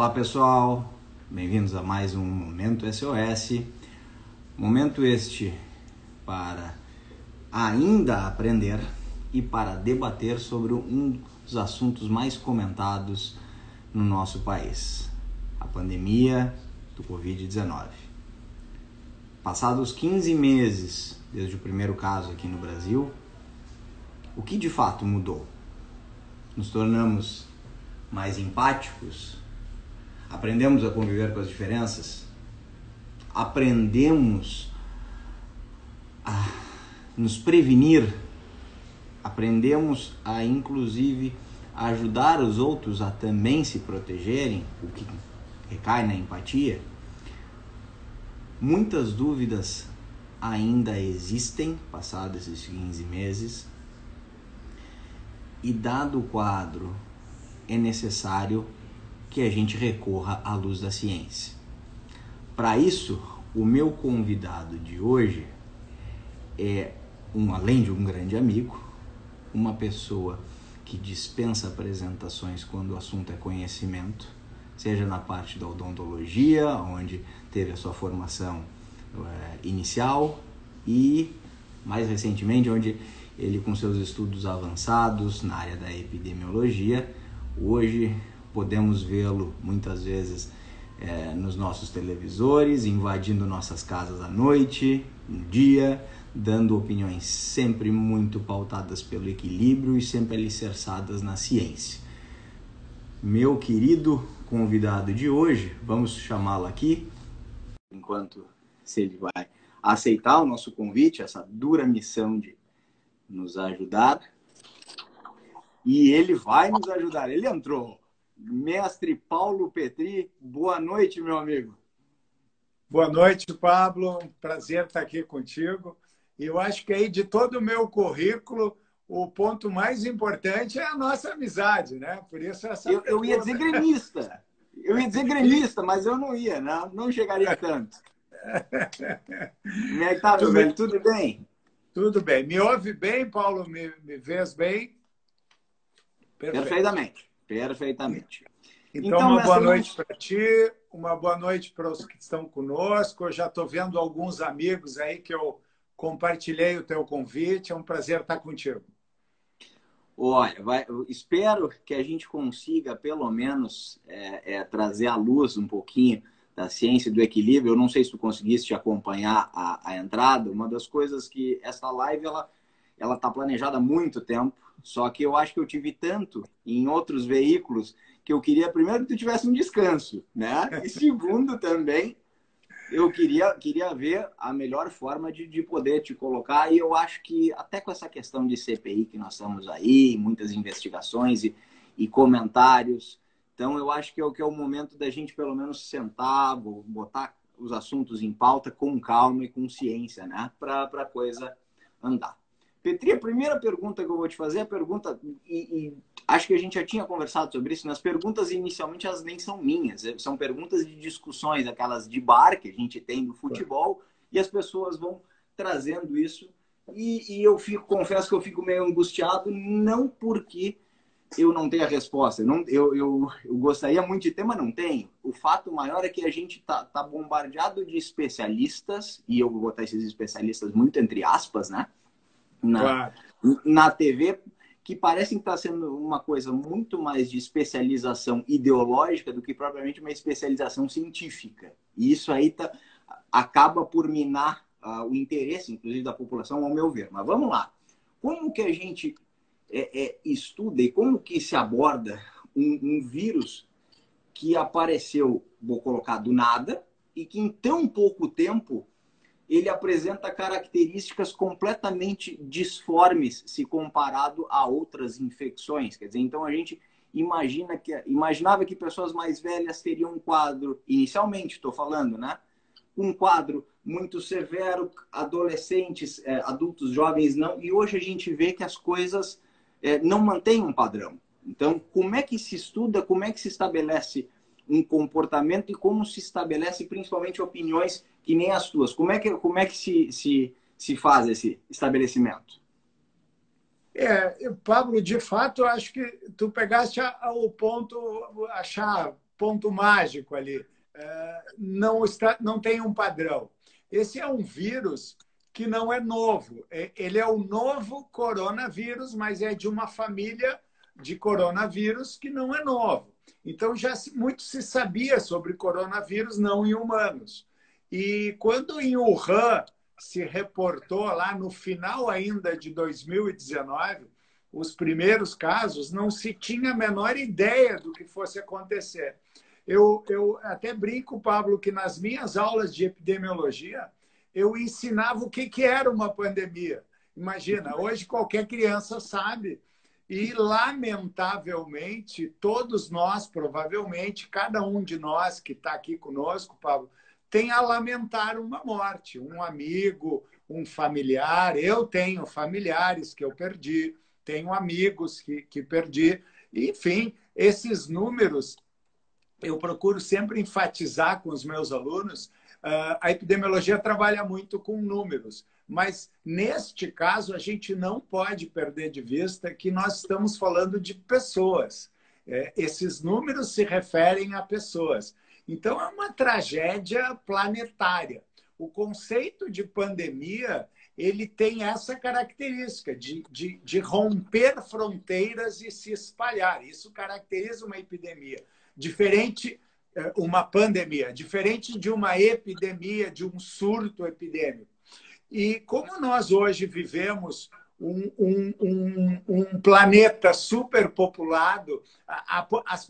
Olá pessoal, bem-vindos a mais um Momento SOS. Momento este para ainda aprender e para debater sobre um dos assuntos mais comentados no nosso país: a pandemia do Covid-19. Passados 15 meses desde o primeiro caso aqui no Brasil, o que de fato mudou? Nos tornamos mais empáticos? Aprendemos a conviver com as diferenças? Aprendemos a nos prevenir? Aprendemos a, inclusive, ajudar os outros a também se protegerem, o que recai na empatia? Muitas dúvidas ainda existem, passados esses 15 meses, e dado o quadro, é necessário que a gente recorra à luz da ciência. Para isso, o meu convidado de hoje é um além de um grande amigo, uma pessoa que dispensa apresentações quando o assunto é conhecimento, seja na parte da odontologia, onde teve a sua formação é, inicial, e mais recentemente, onde ele com seus estudos avançados na área da epidemiologia, hoje podemos vê-lo muitas vezes é, nos nossos televisores, invadindo nossas casas à noite, no dia, dando opiniões sempre muito pautadas pelo equilíbrio e sempre alicerçadas na ciência. Meu querido convidado de hoje, vamos chamá-lo aqui, enquanto se ele vai aceitar o nosso convite, essa dura missão de nos ajudar. E ele vai nos ajudar. Ele entrou. Mestre Paulo Petri, boa noite, meu amigo. Boa noite, Pablo. Prazer estar aqui contigo. E eu acho que aí de todo o meu currículo, o ponto mais importante é a nossa amizade, né? Por isso essa. Eu, eu ia dizer gremista. Eu ia dizer gremista, mas eu não ia, não, não chegaria tanto. Como é que tá, meu velho? Tudo bem? Tudo bem. Me ouve bem, Paulo? Me, me vês bem? Perfeito. Perfeitamente. Perfeitamente. Então, então uma boa noite para ti, uma boa noite para os que estão conosco. Eu já estou vendo alguns amigos aí que eu compartilhei o teu convite. É um prazer estar contigo. Olha, vai, espero que a gente consiga, pelo menos, é, é, trazer à luz um pouquinho da ciência do equilíbrio. Eu não sei se tu conseguiste acompanhar a, a entrada. Uma das coisas que essa live ela ela está planejada há muito tempo. Só que eu acho que eu tive tanto em outros veículos que eu queria primeiro que tu tivesse um descanso, né? E segundo também eu queria, queria ver a melhor forma de, de poder te colocar. E eu acho que até com essa questão de CPI que nós estamos aí, muitas investigações e, e comentários. Então eu acho que é, o, que é o momento da gente pelo menos sentar, botar os assuntos em pauta com calma e com ciência, né? Para a coisa andar. Petri, a primeira pergunta que eu vou te fazer é a pergunta, e, e, acho que a gente já tinha conversado sobre isso, nas perguntas inicialmente elas nem são minhas, é, são perguntas de discussões, aquelas de bar que a gente tem do futebol, e as pessoas vão trazendo isso, e, e eu fico, confesso que eu fico meio angustiado, não porque eu não tenho a resposta, não, eu, eu, eu gostaria muito de ter, mas não tenho. O fato maior é que a gente tá, tá bombardeado de especialistas, e eu vou botar esses especialistas muito entre aspas, né? Na, claro. na TV, que parecem estar sendo uma coisa muito mais de especialização ideológica do que propriamente uma especialização científica. E isso aí tá, acaba por minar uh, o interesse, inclusive, da população, ao meu ver. Mas vamos lá. Como que a gente é, é, estuda e como que se aborda um, um vírus que apareceu, vou colocar, do nada, e que em tão pouco tempo ele apresenta características completamente disformes se comparado a outras infecções. Quer dizer, então a gente imagina que imaginava que pessoas mais velhas teriam um quadro, inicialmente estou falando, né? Um quadro muito severo, adolescentes, é, adultos, jovens não, e hoje a gente vê que as coisas é, não mantêm um padrão. Então, como é que se estuda, como é que se estabelece um comportamento e como se estabelece principalmente opiniões que nem as tuas. Como é que, como é que se, se, se faz esse estabelecimento? É, Pablo, de fato, acho que tu pegaste o ponto, a chave, ponto mágico ali. É, não, está, não tem um padrão. Esse é um vírus que não é novo. É, ele é o novo coronavírus, mas é de uma família de coronavírus que não é novo. Então, já muito se sabia sobre coronavírus não em humanos. E quando em Wuhan se reportou lá no final ainda de 2019, os primeiros casos, não se tinha a menor ideia do que fosse acontecer. Eu, eu até brinco, Pablo, que nas minhas aulas de epidemiologia, eu ensinava o que, que era uma pandemia. Imagina, hoje qualquer criança sabe. E, lamentavelmente, todos nós, provavelmente, cada um de nós que está aqui conosco, Pablo, tem a lamentar uma morte. Um amigo, um familiar. Eu tenho familiares que eu perdi, tenho amigos que, que perdi. Enfim, esses números eu procuro sempre enfatizar com os meus alunos. Uh, a epidemiologia trabalha muito com números, mas neste caso a gente não pode perder de vista que nós estamos falando de pessoas. É, esses números se referem a pessoas. Então é uma tragédia planetária. O conceito de pandemia ele tem essa característica de, de, de romper fronteiras e se espalhar. Isso caracteriza uma epidemia diferente eh, uma pandemia, diferente de uma epidemia, de um surto epidêmico. E como nós hoje vivemos um, um, um, um planeta superpopulado,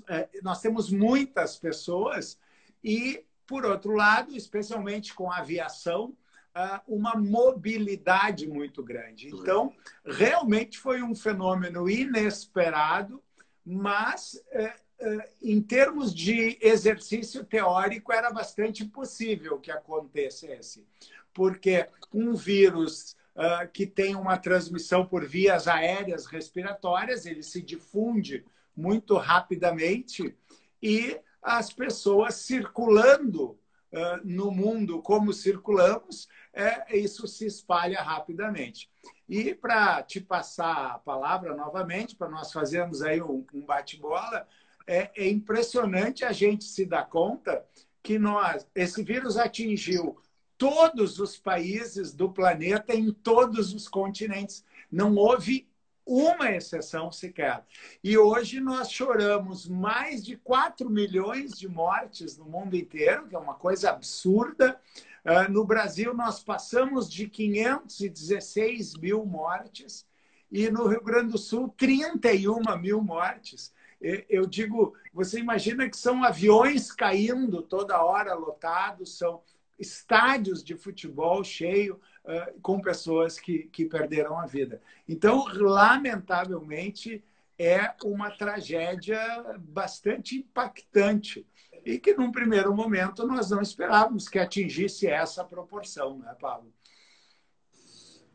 eh, nós temos muitas pessoas e, por outro lado, especialmente com a aviação, ah, uma mobilidade muito grande. Então, realmente foi um fenômeno inesperado, mas eh, eh, em termos de exercício teórico, era bastante possível que acontecesse, porque um vírus uh, que tem uma transmissão por vias aéreas respiratórias, ele se difunde muito rapidamente e as pessoas circulando uh, no mundo como circulamos, é, isso se espalha rapidamente. E para te passar a palavra novamente, para nós fazermos aí um, um bate-bola, é, é impressionante a gente se dar conta que nós, esse vírus atingiu todos os países do planeta em todos os continentes. Não houve uma exceção sequer. E hoje nós choramos mais de 4 milhões de mortes no mundo inteiro, que é uma coisa absurda. Uh, no Brasil, nós passamos de 516 mil mortes e no Rio Grande do Sul, 31 mil mortes eu digo, você imagina que são aviões caindo toda hora lotados, são estádios de futebol cheio uh, com pessoas que, que perderam a vida. Então, lamentavelmente, é uma tragédia bastante impactante e que, num primeiro momento, nós não esperávamos que atingisse essa proporção, né, Paulo?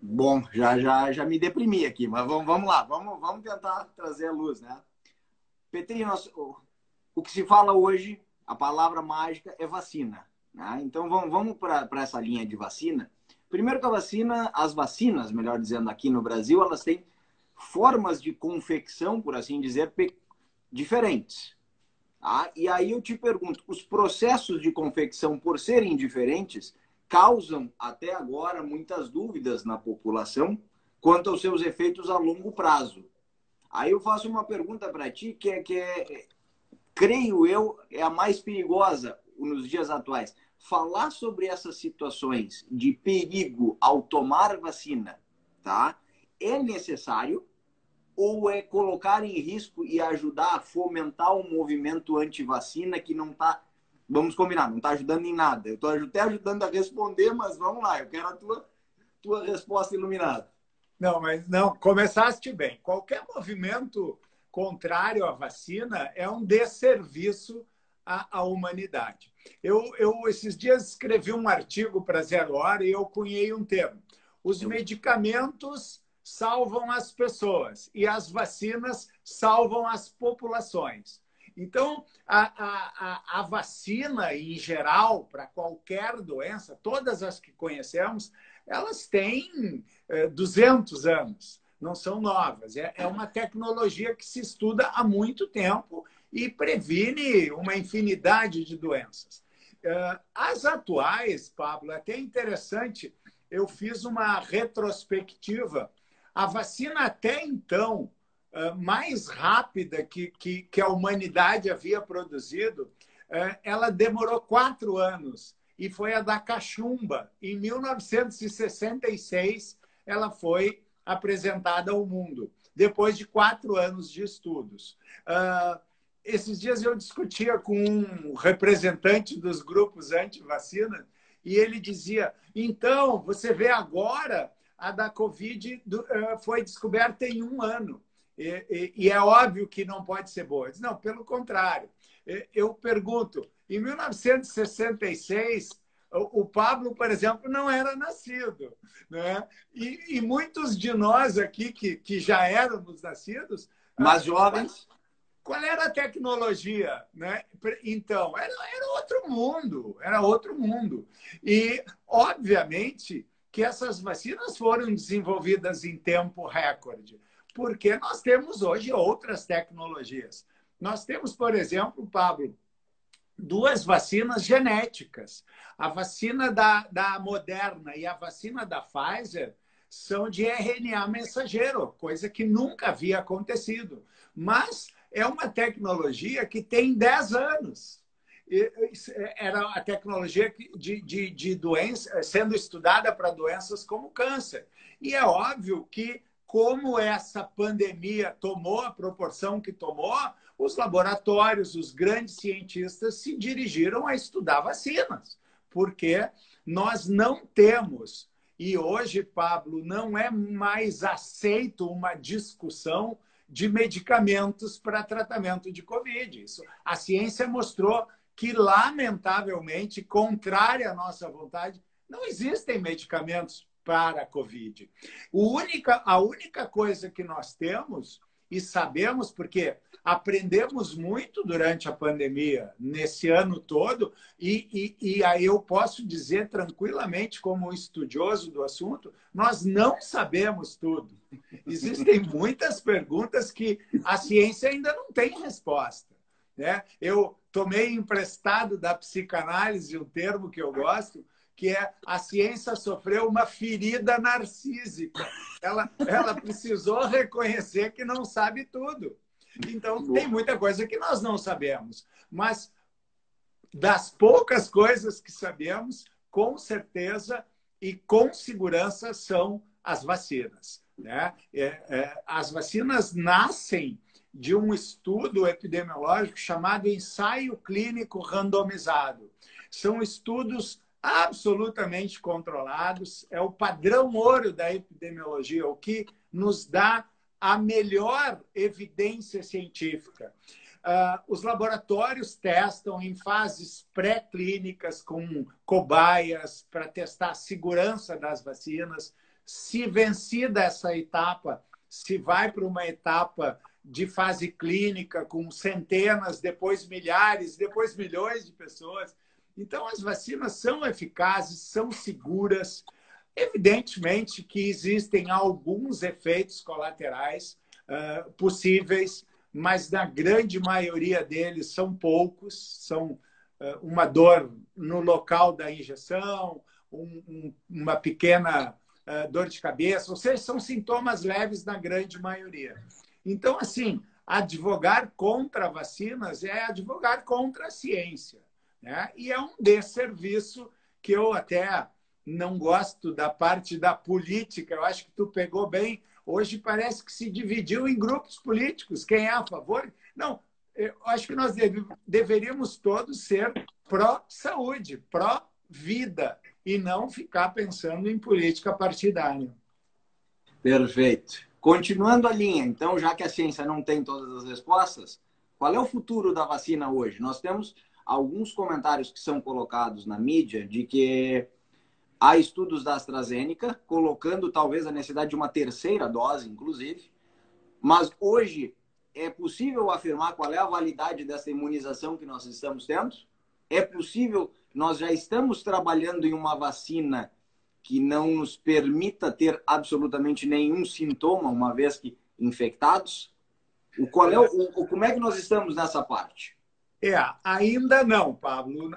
Bom, já, já, já me deprimi aqui, mas vamos, vamos lá, vamos, vamos tentar trazer a luz, né? Petri, nós, o, o que se fala hoje, a palavra mágica é vacina. Né? Então vamos, vamos para essa linha de vacina. Primeiro que a vacina, as vacinas, melhor dizendo, aqui no Brasil, elas têm formas de confecção, por assim dizer, diferentes. Tá? E aí eu te pergunto, os processos de confecção, por serem diferentes, causam até agora muitas dúvidas na população quanto aos seus efeitos a longo prazo. Aí eu faço uma pergunta para ti que é que é, creio eu é a mais perigosa nos dias atuais. Falar sobre essas situações de perigo ao tomar vacina, tá? É necessário ou é colocar em risco e ajudar a fomentar um movimento anti-vacina que não está, vamos combinar, não está ajudando em nada. Eu estou até ajudando a responder, mas vamos lá, eu quero a tua, tua resposta iluminada. Não, mas não, começaste bem. Qualquer movimento contrário à vacina é um desserviço à, à humanidade. Eu, eu, esses dias, escrevi um artigo para Zero Hora e eu cunhei um termo. Os medicamentos salvam as pessoas e as vacinas salvam as populações. Então, a, a, a, vacina, em geral, para qualquer doença, todas as que conhecemos, elas têm 200 é, anos, não são novas. É, é uma tecnologia que se estuda há muito tempo e previne uma infinidade de doenças. Uh, as atuais, Pablo, é até interessante, eu fiz uma retrospectiva. A vacina até então uh, mais rápida que, que, que, a humanidade havia produzido, uh, ela demorou quatro anos e foi a da cachumba. Em 1966, ela foi apresentada ao mundo, depois de quatro anos de estudos. Uh, esses dias eu discutia com um representante dos grupos anti-vacina e ele dizia: então, você vê agora, a da Covid uh, foi descoberta em um ano. E, e, e, é óbvio que não pode ser boa. Disse, não, pelo contrário. Eu pergunto: em 1966, o Pablo, por exemplo, não era nascido. Né? E, e muitos de nós aqui que, que já éramos nascidos. Mas jovens. Qual era a tecnologia? Né? Então, era, era outro mundo, era outro mundo. E, obviamente, que essas vacinas foram desenvolvidas em tempo recorde, porque nós temos hoje outras tecnologias. Nós temos, por exemplo, Pablo, duas vacinas genéticas. A vacina da, da Moderna e a vacina da Pfizer são de RNA mensageiro, coisa que nunca havia acontecido. Mas é uma tecnologia que tem 10 anos. Era a tecnologia de, de, de doença sendo estudada para doenças como câncer. E é óbvio que, como essa pandemia tomou a proporção que tomou, os laboratórios, os grandes cientistas se dirigiram a estudar vacinas, porque nós não temos, e hoje, Pablo, não é mais aceito uma discussão de medicamentos para tratamento de Covid. Isso, a ciência mostrou que, lamentavelmente, contrária à nossa vontade, não existem medicamentos para a Covid. O única, a única coisa que nós temos e sabemos, porque aprendemos muito durante a pandemia, nesse ano todo, e, e, e, aí eu posso dizer tranquilamente, como estudioso do assunto, nós não sabemos tudo. Existem muitas perguntas que a ciência ainda não tem resposta. Né? Eu tomei emprestado da psicanálise um termo que eu gosto, que é a ciência sofreu uma ferida narcísica. Ela, ela precisou reconhecer que não sabe tudo. Então, tem muita coisa que nós não sabemos. Mas, das poucas coisas que sabemos, com certeza e com segurança são as vacinas. Né? É, é, as vacinas nascem de um estudo epidemiológico chamado ensaio clínico randomizado. São estudos absolutamente controlados, é o padrão ouro da epidemiologia, o que nos dá a melhor evidência científica. Uh, os laboratórios testam em fases pré-clínicas com cobaias para testar a segurança das vacinas. Se vencida essa etapa, se vai para uma etapa de fase clínica com centenas, depois milhares, depois milhões de pessoas. Então, as vacinas são eficazes, são seguras. Evidentemente que existem alguns efeitos colaterais uh, possíveis, mas na grande maioria deles são poucos, são uh, uma dor no local da injeção, um, um, uma pequena uh, dor de cabeça, ou seja, são sintomas leves na grande maioria. Então, assim, advogar contra vacinas é advogar contra a ciência. Né? E é um desserviço que eu até não gosto da parte da política. Eu acho que tu pegou bem. Hoje parece que se dividiu em grupos políticos. Quem é a favor? Não, eu acho que nós deve, deveríamos todos ser pró-saúde, pró-vida, e não ficar pensando em política partidária. Perfeito. Continuando a linha, então, já que a ciência não tem todas as respostas, qual é o futuro da vacina hoje? Nós temos alguns comentários que são colocados na mídia de que há estudos da AstraZeneca colocando talvez a necessidade de uma terceira dose, inclusive. Mas hoje é possível afirmar qual é a validade dessa imunização que nós estamos tendo? É possível, nós já estamos trabalhando em uma vacina que não nos permita ter absolutamente nenhum sintoma, uma vez que infectados? O qual é o, o, como é que nós estamos nessa parte? É, ainda não, Pablo.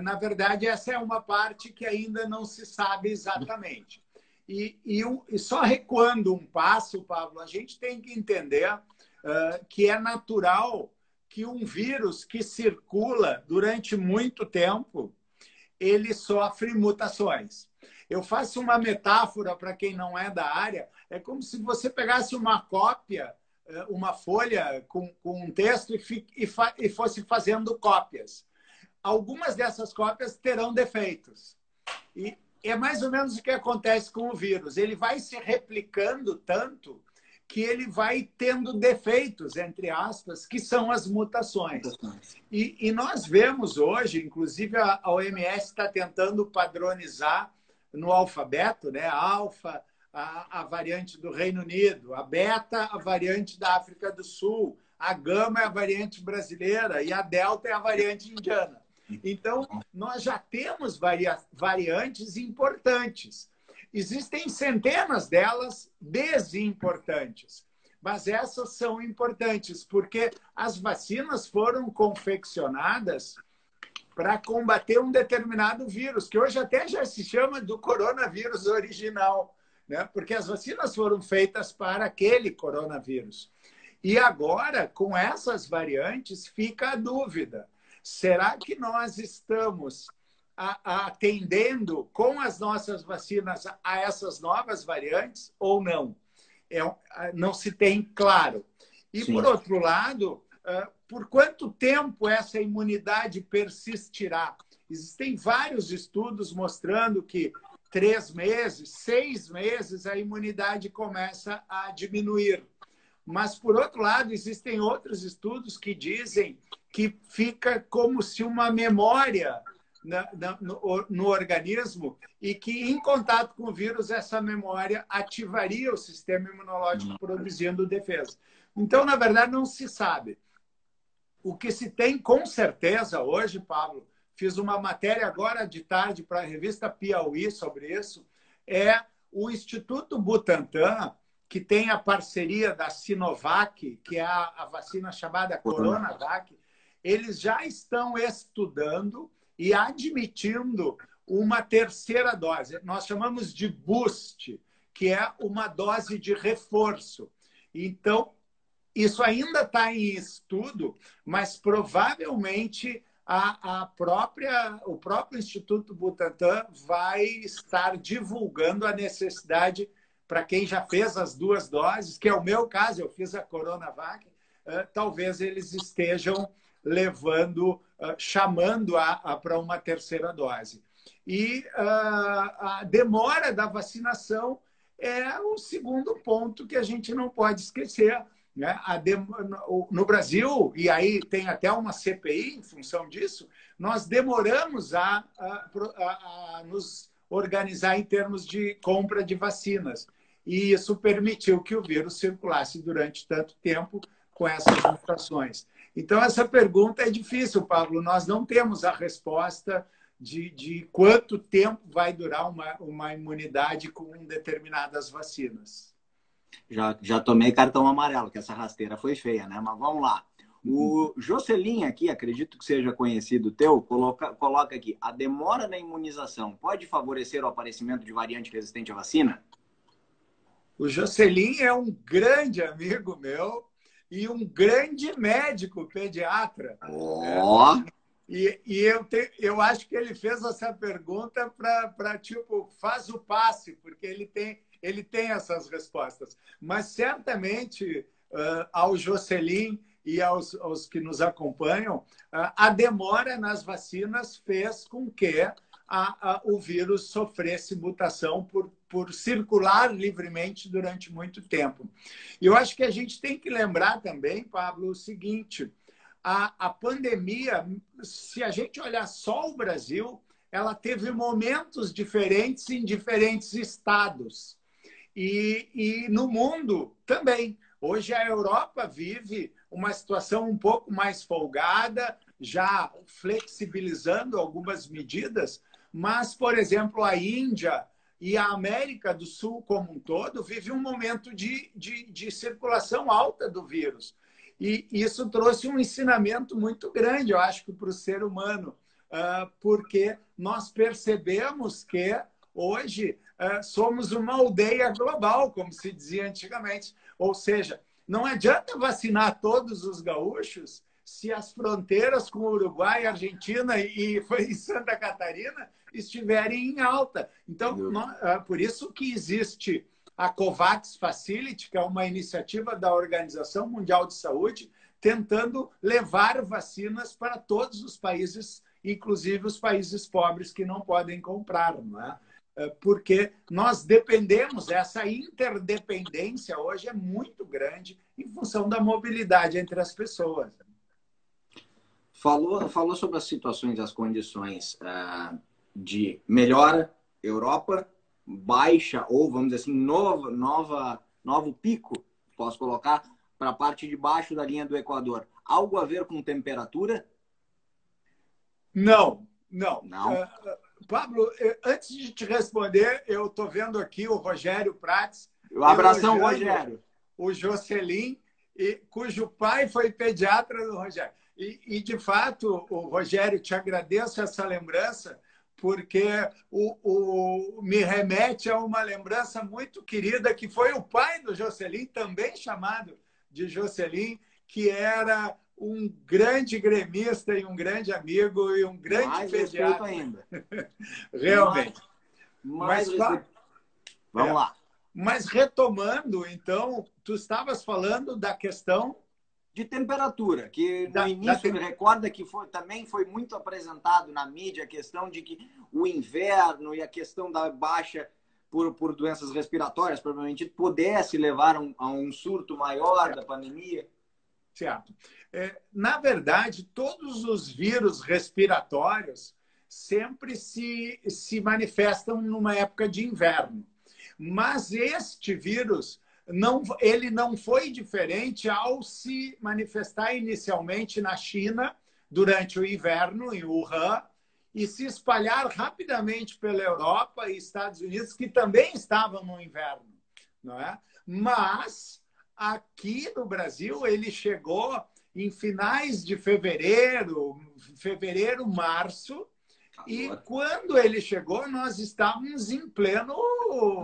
Na verdade, essa é uma parte que ainda não se sabe exatamente. E, e, e só recuando um passo, Pablo, a gente tem que entender uh, que é natural que um vírus que circula durante muito tempo, ele sofre mutações. Eu faço uma metáfora para quem não é da área, é como se você pegasse uma cópia, uma folha com, com um texto e, fi, e, fa, e fosse fazendo cópias. Algumas dessas cópias terão defeitos. E é mais ou menos o que acontece com o vírus. Ele vai se replicando tanto que ele vai tendo defeitos, entre aspas, que são as mutações. E, e nós vemos hoje, inclusive a, a OMS está tentando padronizar no alfabeto, né? Alfa, a, a, variante do Reino Unido, a beta, a variante da África do Sul, a gama é a variante brasileira e a delta é a variante indiana. Então, nós já temos varia variantes importantes. Existem centenas delas desimportantes, mas essas são importantes porque as vacinas foram confeccionadas para combater um determinado vírus, que hoje até já se chama do coronavírus original, né? porque as vacinas foram feitas para aquele coronavírus. E agora, com essas variantes, fica a dúvida: será que nós estamos atendendo com as nossas vacinas a essas novas variantes ou não. É, não se tem claro. E, Sim. por outro lado, por quanto tempo essa imunidade persistirá? Existem vários estudos mostrando que três meses, seis meses, a imunidade começa a diminuir. Mas, por outro lado, existem outros estudos que dizem que fica como se uma memória na, na, no, no, organismo e que, em contato com o vírus, essa memória ativaria o sistema imunológico uhum. produzindo defesa. Então, na verdade, não se sabe. O que se tem com certeza hoje, Pablo, fiz uma matéria agora de tarde para a revista Piauí sobre isso, é o Instituto Butantan, que tem a parceria da Sinovac, que é a, a vacina chamada Coronavac, eles já estão estudando e admitindo uma terceira dose. Nós chamamos de boost, que é uma dose de reforço. Então, isso ainda está em estudo, mas provavelmente a, a, própria, o próprio Instituto Butantan vai estar divulgando a necessidade para quem já fez as duas doses, que é o meu caso, eu fiz a Coronavac, uh, talvez eles estejam levando, uh, chamando a, a para uma terceira dose. E uh, a demora da vacinação é o segundo ponto que a gente não pode esquecer. Né? no Brasil, e aí tem até uma CPI em função disso, nós demoramos a, a, a, a nos organizar em termos de compra de vacinas. E isso permitiu que o vírus circulasse durante tanto tempo com essas mutações. Então, essa pergunta é difícil, Pablo. Nós não temos a resposta de, de quanto tempo vai durar uma, uma imunidade com determinadas vacinas. Já, já tomei cartão amarelo, que essa rasteira foi feia, né? Mas vamos lá. O Jocelyn aqui, acredito que seja conhecido teu, coloca, coloca aqui: a demora na imunização pode favorecer o aparecimento de variante resistente à vacina? O Jocelyn é um grande amigo meu e um grande médico pediatra. Oh. E, e eu, te, eu acho que ele fez essa pergunta para, tipo, faz o passe, porque ele tem, ele tem essas respostas. Mas certamente uh, ao Jocelyn e aos, aos que nos acompanham, uh, a demora nas vacinas fez com que a, a, o vírus sofresse mutação por por circular livremente durante muito tempo. E eu acho que a gente tem que lembrar também, Pablo, o seguinte: a, a pandemia, se a gente olhar só o Brasil, ela teve momentos diferentes em diferentes estados. E, e no mundo também. Hoje a Europa vive uma situação um pouco mais folgada, já flexibilizando algumas medidas, mas, por exemplo, a Índia e a América do Sul como um todo vive um momento de, de, de circulação alta do vírus. E isso trouxe um ensinamento muito grande, eu acho para o ser humano, ah, porque nós percebemos que hoje somos uma aldeia global, como se dizia antigamente. Ou seja, não adianta vacinar todos os gaúchos se as fronteiras com o Uruguai, Argentina e Santa Catarina estiverem em alta. Então, ah, por isso que existe a COVAX Facility, que é uma iniciativa da Organização Mundial de Saúde, tentando levar vacinas para todos os países, inclusive os países pobres que não podem comprar, não é? É porque nós dependemos, essa interdependência hoje é muito grande em função da mobilidade entre as pessoas. Falou, falou sobre as situações, as condições uh, de melhora Europa, baixa ou vamos dizer assim nova nova novo pico posso colocar para a parte de baixo da linha do Equador algo a ver com temperatura não não, não. Uh, Pablo eh, antes de te responder eu estou vendo aqui o Rogério Prates um abração Rogério. o Jocelyn e, cujo pai foi pediatra do Rogério. E, e de fato o Rogério te agradeço essa lembrança porque o, o, me remete a uma lembrança muito querida que foi o pai do Jocelyn, também chamado de Jocelyn, que era um grande gremista e um grande amigo e um grande mais pediatra. ainda. Realmente. Mais, mais Mas, Vamos é. lá. Mas retomando, então, tu estavas falando da questão de temperatura, que no da, início da... recorda que foi, também foi muito apresentado na mídia a questão de que o inverno e a questão da baixa por, por doenças respiratórias, provavelmente, pudesse levar a um, a um surto maior da pandemia. Certo. É, na verdade, todos os vírus respiratórios sempre se, se manifestam numa época de inverno. Mas este vírus não, ele não foi diferente ao se manifestar inicialmente na China durante o inverno, em Wuhan, e se espalhar rapidamente pela Europa e Estados Unidos, que também estavam no inverno. Não é? Mas aqui no Brasil ele chegou em finais de fevereiro, fevereiro, março, e quando ele chegou, nós estávamos em pleno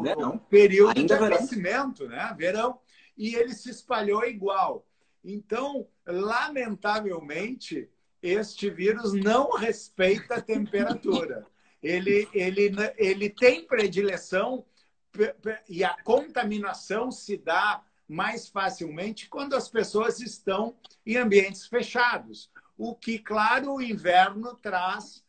verão. período Ainda de aquecimento, verão. né? Verão. E ele se espalhou igual. Então, lamentavelmente, este vírus não respeita a temperatura. Ele, ele, ele tem predileção e a contaminação se dá mais facilmente quando as pessoas estão em ambientes fechados. O que, claro, o inverno traz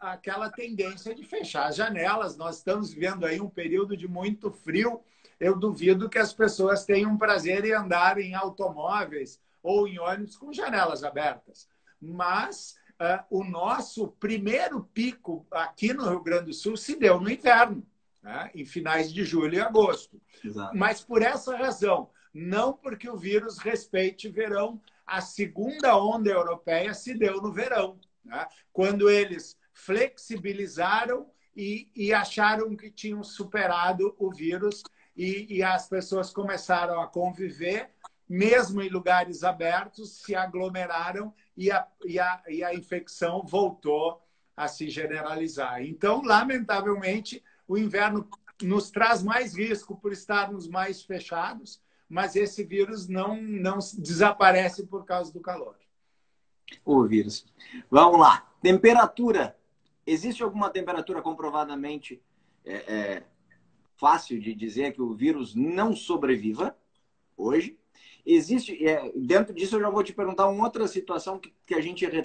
aquela tendência de fechar as janelas. Nós estamos vivendo aí um período de muito frio. Eu duvido que as pessoas tenham prazer em andar em automóveis ou em ônibus com janelas abertas. Mas uh, o nosso primeiro pico aqui no Rio Grande do Sul se deu no inverno, né? em finais de julho e agosto. Exato. Mas por essa razão, não porque o vírus respeite verão, a segunda onda europeia se deu no verão. Né? Quando eles flexibilizaram e, e acharam que tinham superado o vírus e, e as pessoas começaram a conviver, mesmo em lugares abertos, se aglomeraram e a, e a, e a infecção voltou a se generalizar. Então, lamentavelmente, o inverno nos traz mais risco por estarmos mais fechados, mas esse vírus não, não desaparece por causa do calor. O vírus. Vamos lá. Temperatura Existe alguma temperatura comprovadamente é, é, fácil de dizer que o vírus não sobreviva hoje? Existe, é, dentro disso eu já vou te perguntar uma outra situação que, que a gente re,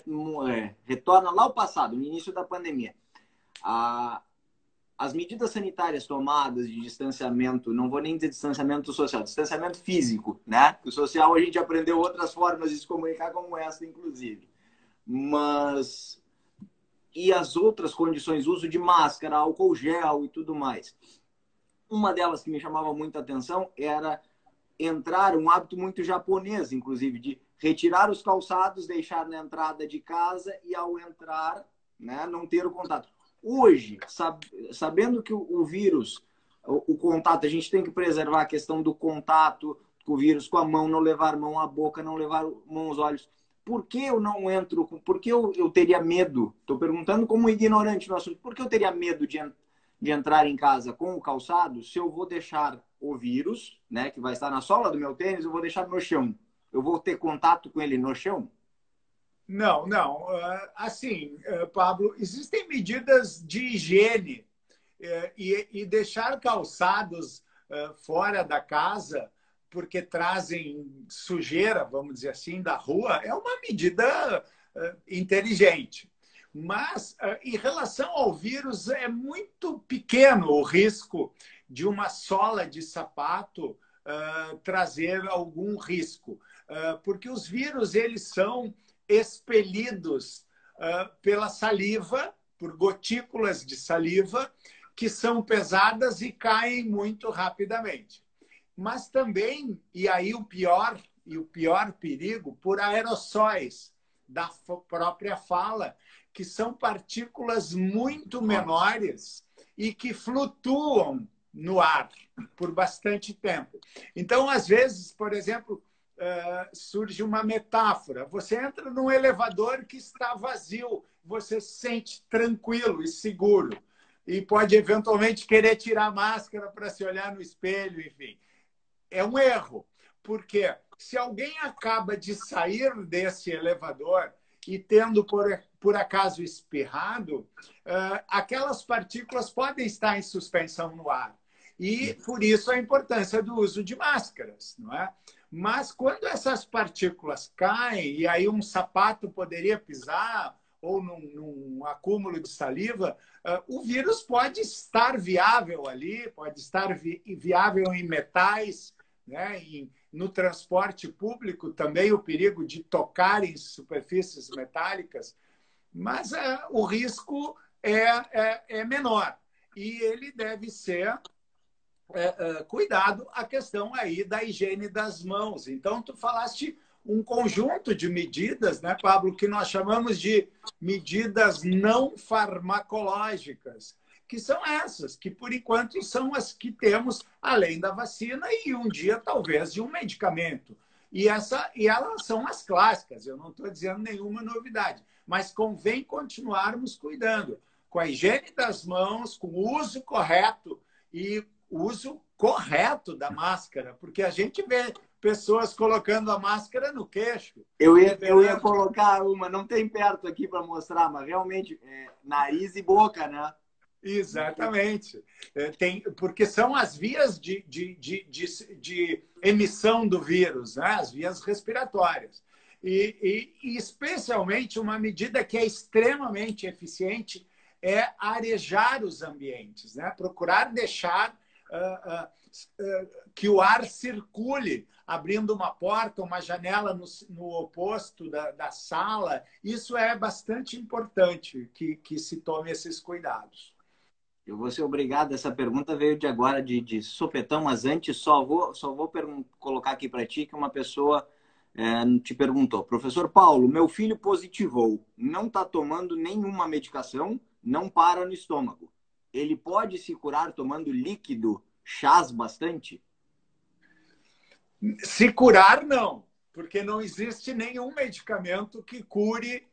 é, retorna lá ao passado, no início da pandemia. A, as medidas sanitárias tomadas de distanciamento, não vou nem dizer distanciamento social, distanciamento físico, né? O social a gente aprendeu outras formas de se comunicar, como essa, inclusive. Mas e as outras condições, uso de máscara, álcool gel e tudo mais. Uma delas que me chamava muita atenção era entrar, um hábito muito japonês, inclusive, de retirar os calçados, deixar na entrada de casa e ao entrar, né, não ter o contato. Hoje, sabendo que o, vírus, o, contato, a gente tem que preservar a questão do contato com o vírus com a mão, não levar mão à boca, não levar mão aos olhos. Por que eu não entro? Por que eu, eu teria medo? Estou perguntando como ignorante no assunto. Por que eu teria medo de, de entrar em casa com o calçado se eu vou deixar o vírus, né, que vai estar na sola do meu tênis, eu vou deixar no chão? Eu vou ter contato com ele no chão? Não, não. Ah, assim, ah, Pablo, existem medidas de higiene eh, e deixar calçados ah, fora da casa porque trazem sujeira, vamos dizer assim, da rua, é uma medida inteligente. Mas, em relação ao vírus, é muito pequeno o risco de uma sola de sapato trazer algum risco, porque os vírus eles são expelidos pela saliva, por gotículas de saliva, que são pesadas e caem muito rapidamente mas também, e aí o pior, e o pior perigo, por aerossóis da própria fala, que são partículas muito menores e que flutuam no ar por bastante tempo. Então, às vezes, por exemplo, surge uma metáfora. Você entra num elevador que está vazio, você se sente tranquilo e seguro. E pode eventualmente querer tirar a máscara para se olhar no espelho, enfim é um erro, porque se alguém acaba de sair desse elevador e tendo, por, por acaso, espirrado, uh, aquelas partículas podem estar em suspensão no ar. E por isso a importância do uso de máscaras, não é? Mas quando essas partículas caem, e aí um sapato poderia pisar, ou num, num acúmulo de saliva, uh, o vírus pode estar viável ali, pode estar vi viável em metais, né? E no transporte público também o perigo de tocar em superfícies metálicas, mas é, o risco é, é, é, menor e ele deve ser é, é, cuidado a questão aí da higiene das mãos. Então, tu falaste um conjunto de medidas, né, Pablo, que nós chamamos de medidas não farmacológicas que são essas, que por enquanto são as que temos além da vacina e um dia talvez de um medicamento. E, essa, e elas são as clássicas, eu não estou dizendo nenhuma novidade, mas convém continuarmos cuidando com a higiene das mãos, com o uso correto e uso correto da máscara, porque a gente vê pessoas colocando a máscara no queixo. Eu ia, eu ia colocar uma, não tem perto aqui para mostrar, mas realmente é, nariz e boca, né? Exatamente. É, tem, porque são as vias de, de, de, de, de emissão do vírus, né? as vias respiratórias. E, e, e, especialmente uma medida que é extremamente eficiente é arejar os ambientes, né? procurar deixar que o ar circule, abrindo uma porta, uma janela no, no oposto da, da, sala. Isso é bastante importante que, que se tome esses cuidados. Eu vou ser obrigado, essa pergunta veio de agora de, de sopetão, mas antes só vou, só vou colocar aqui para ti que uma pessoa é, te perguntou. Professor Paulo, meu filho positivou, não está tomando nenhuma medicação, não para no estômago. Ele pode se curar tomando líquido, chás bastante? Se curar, não, porque não existe nenhum medicamento que cure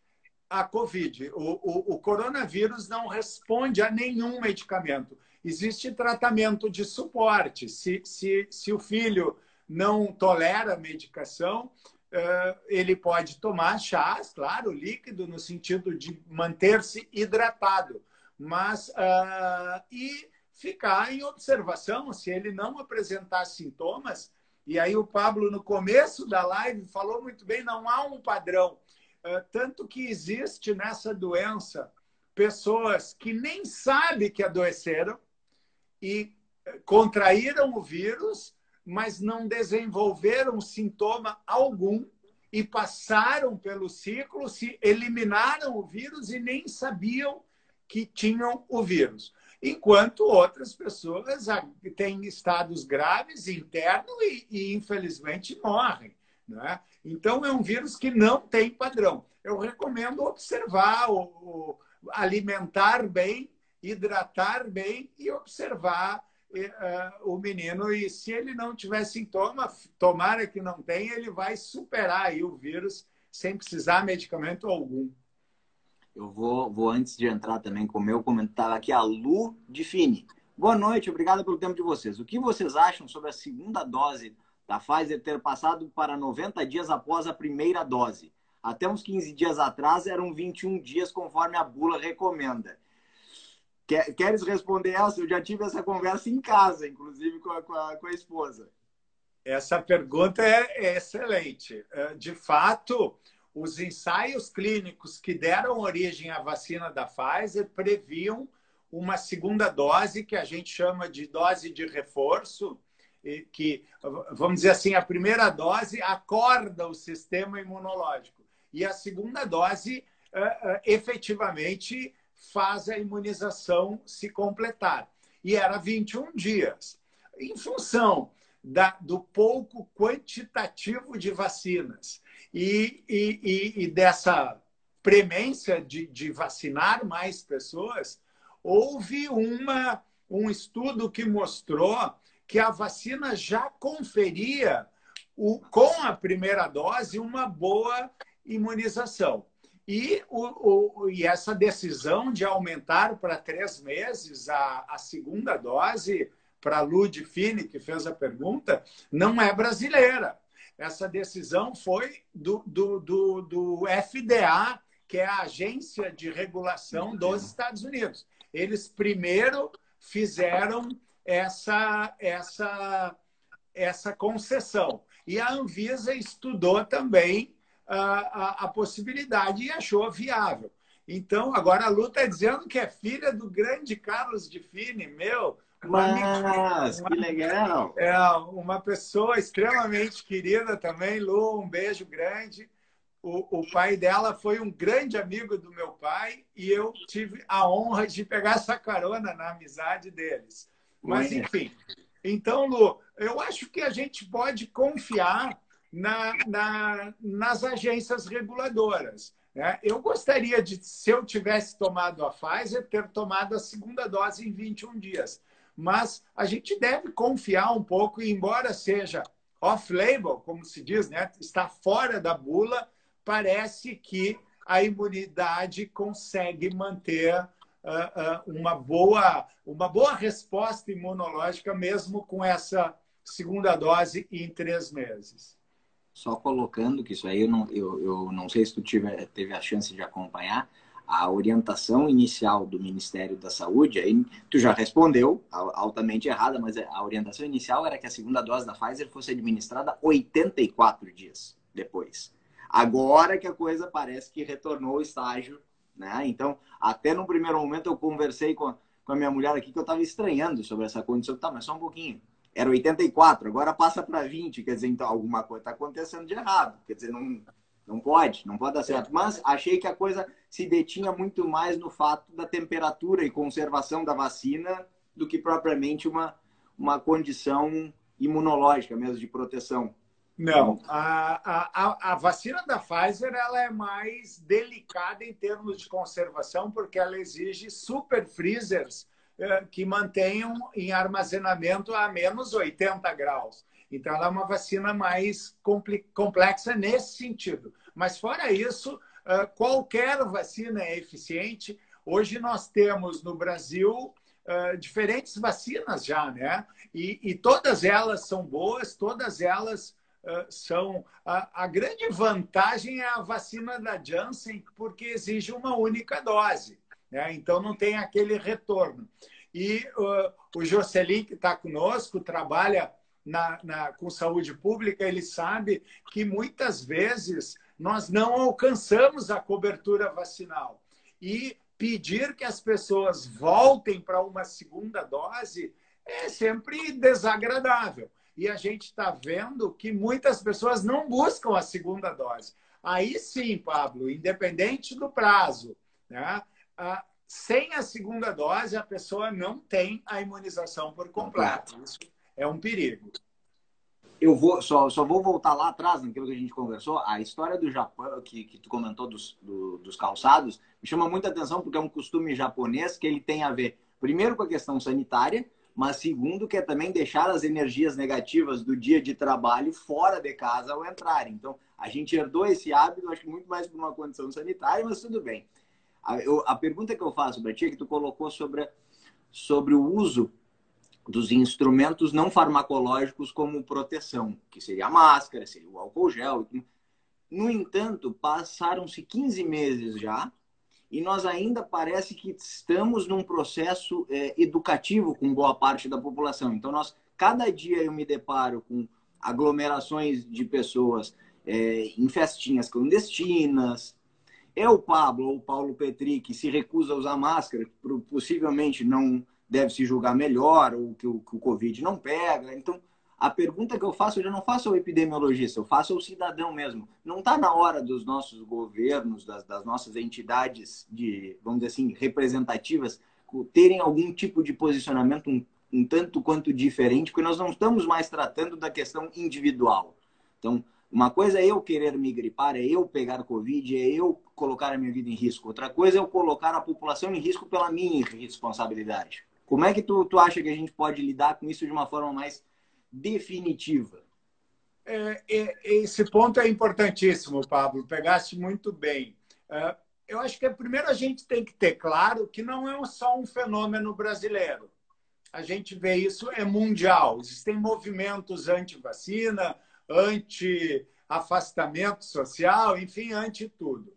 a Covid. O, o, o, coronavírus não responde a nenhum medicamento. Existe tratamento de suporte. Se, se, se o filho não tolera a medicação, uh, ele pode tomar chás, claro, líquido, no sentido de manter-se hidratado. Mas, uh, e ficar em observação, se ele não apresentar sintomas, e aí o Pablo, no começo da live, falou muito bem, não há um padrão. É, tanto que existe nessa doença pessoas que nem sabem que adoeceram e é, contraíram o vírus, mas não desenvolveram sintoma algum e passaram pelo ciclo, se eliminaram o vírus e nem sabiam que tinham o vírus. Enquanto outras pessoas têm estados graves internos e, e infelizmente, morrem. Né? Então, é um vírus que não tem padrão. Eu recomendo observar, o, alimentar bem, hidratar bem e observar uh, o menino, e se ele não tiver sintoma, tomara que não tenha, ele vai superar aí o vírus sem precisar medicamento algum. Eu vou, vou antes de entrar também com o meu comentário aqui, a Lu de Fini. Boa noite, obrigado pelo tempo de vocês. O que vocês acham sobre a segunda dose da Pfizer ter passado para 90 dias após a primeira dose? Até uns 15 dias atrás eram 21 dias, conforme a bula recomenda. Queres responder essa? Eu já tive essa conversa em casa, inclusive com a, com a, com a esposa. Essa pergunta é excelente. É, de fato, os ensaios clínicos que deram origem à vacina da Pfizer previam uma segunda dose, que a gente chama de dose de reforço, que, vamos dizer assim, a primeira dose acorda o sistema imunológico e a segunda dose eh, eh, efetivamente faz a imunização se completar. E era 21 dias. Em função da, do pouco quantitativo de vacinas e, e, e, dessa premência de, de vacinar mais pessoas, houve uma, um estudo que mostrou que a vacina já conferia, o, com a primeira dose, uma boa imunização. E, o, o, e essa decisão de aumentar para três meses a, a segunda dose, para a Ludfine, que fez a pergunta, não é brasileira. Essa decisão foi do, do, do, do FDA, que é a Agência de Regulação dos Estados Unidos. Eles primeiro fizeram essa, essa, essa concessão. E a Anvisa estudou também a, a, a possibilidade e achou viável. Então, agora a Lu está dizendo que é filha do grande Carlos de Fini, meu. Mas, uma, que legal! É, uma pessoa extremamente querida também, Lu, um beijo grande. O, o pai dela foi um grande amigo do meu pai e eu tive a honra de pegar essa carona na amizade deles. Mas, enfim. Então, Lu, eu acho que a gente pode confiar na, na, nas agências reguladoras. Né? Eu gostaria de, se eu tivesse tomado a Pfizer, ter tomado a segunda dose em 21 dias. Mas a gente deve confiar um pouco, e embora seja off-label, como se diz, né? está fora da bula, parece que a imunidade consegue manter uh, uh, uma, boa, uma boa resposta imunológica, mesmo com essa segunda dose em três meses. Só colocando que isso aí eu não, eu, eu não sei se tu tive, teve a chance de acompanhar, a orientação inicial do Ministério da Saúde, aí tu já respondeu, altamente errada, mas a orientação inicial era que a segunda dose da Pfizer fosse administrada 84 dias depois. Agora que a coisa parece que retornou ao estágio, né? Então, até no primeiro momento eu conversei com a, com a minha mulher aqui que eu estava estranhando sobre essa condição. Tá, mas só um pouquinho. Era 84, agora passa para 20. Quer dizer, então alguma coisa está acontecendo de errado. Quer dizer, não, não pode, não pode dar certo. Mas achei que a coisa se detinha muito mais no fato da temperatura e conservação da vacina do que propriamente uma, uma condição imunológica mesmo de proteção. Não, a, a, a vacina da Pfizer ela é mais delicada em termos de conservação, porque ela exige super freezers eh, que mantenham em armazenamento a menos 80 graus. Então, ela é uma vacina mais complexa nesse sentido. Mas, fora isso, qualquer vacina é eficiente. Hoje, nós temos no Brasil diferentes vacinas já, né? E, e todas elas são boas, todas elas são. A, a, grande vantagem é a vacina da Janssen, porque exige uma única dose. Né? Então, não tem aquele retorno. E uh, o Jocelyn, que está conosco, trabalha na, na, com saúde pública, ele sabe que muitas vezes nós não alcançamos a cobertura vacinal. E pedir que as pessoas voltem para uma segunda dose é sempre desagradável. E a gente está vendo que muitas pessoas não buscam a segunda dose. Aí sim, Pablo, independente do prazo, né? sem a segunda dose, a pessoa não tem a imunização por completo. Isso é um perigo. Eu vou só, só vou voltar lá atrás naquilo que a gente conversou. A história do Japão, que, que tu comentou dos, do, dos calçados, me chama muita atenção porque é um costume japonês que ele tem a ver, primeiro, com a questão sanitária, mas segundo, que é também deixar as energias negativas do dia de trabalho fora de casa ao entrar. Então, a gente herdou esse hábito, acho que muito mais por uma condição sanitária, mas tudo bem. A, eu, a pergunta que eu faço para ti é que tu colocou sobre, sobre o uso dos instrumentos não farmacológicos como proteção, que seria a máscara, seria o álcool gel. No entanto, passaram-se 15 meses já e nós ainda parece que estamos num processo é, educativo com boa parte da população. Então, nós cada dia eu me deparo com aglomerações de pessoas é, em festinhas clandestinas. É o Pablo ou o Paulo Petri que se recusa a usar máscara, possivelmente não deve se julgar melhor, ou que o, que o Covid não pega. Então, a pergunta que eu faço, eu já não faço ao epidemiologista, eu faço ao cidadão mesmo. Não está na hora dos nossos governos, das, das, nossas entidades de, vamos dizer assim, representativas, terem algum tipo de posicionamento um, um tanto quanto diferente, porque nós não estamos mais tratando da questão individual. Então, uma coisa é eu querer me gripar, é eu pegar Covid, é eu colocar a minha vida em risco. Outra coisa é eu colocar a população em risco pela minha irresponsabilidade. Como é que tu, tu acha que a gente pode lidar com isso de uma forma mais definitiva? É, é, esse ponto é importantíssimo, Pablo. Pegaste muito bem. É, eu acho que primeiro a gente tem que ter claro que não é só um fenômeno brasileiro. A gente vê isso é mundial. Existem movimentos anti-vacina, anti-afastamento social, enfim, anti tudo.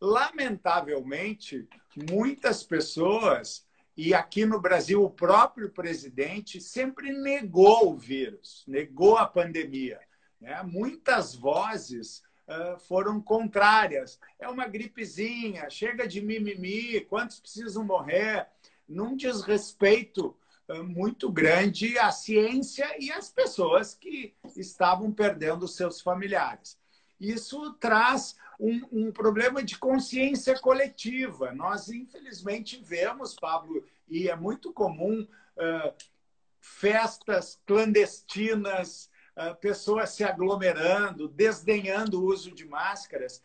Lamentavelmente, muitas pessoas e aqui no Brasil, o próprio presidente sempre negou o vírus, negou a pandemia. Né? Muitas vozes uh, foram contrárias. É uma gripezinha, chega de mimimi, quantos precisam morrer? Num desrespeito uh, muito grande à ciência e às pessoas que estavam perdendo seus familiares. Isso traz um, um problema de consciência coletiva. Nós, infelizmente, vemos, Pablo, e é muito comum uh, festas clandestinas, uh, pessoas se aglomerando, desdenhando o uso de máscaras.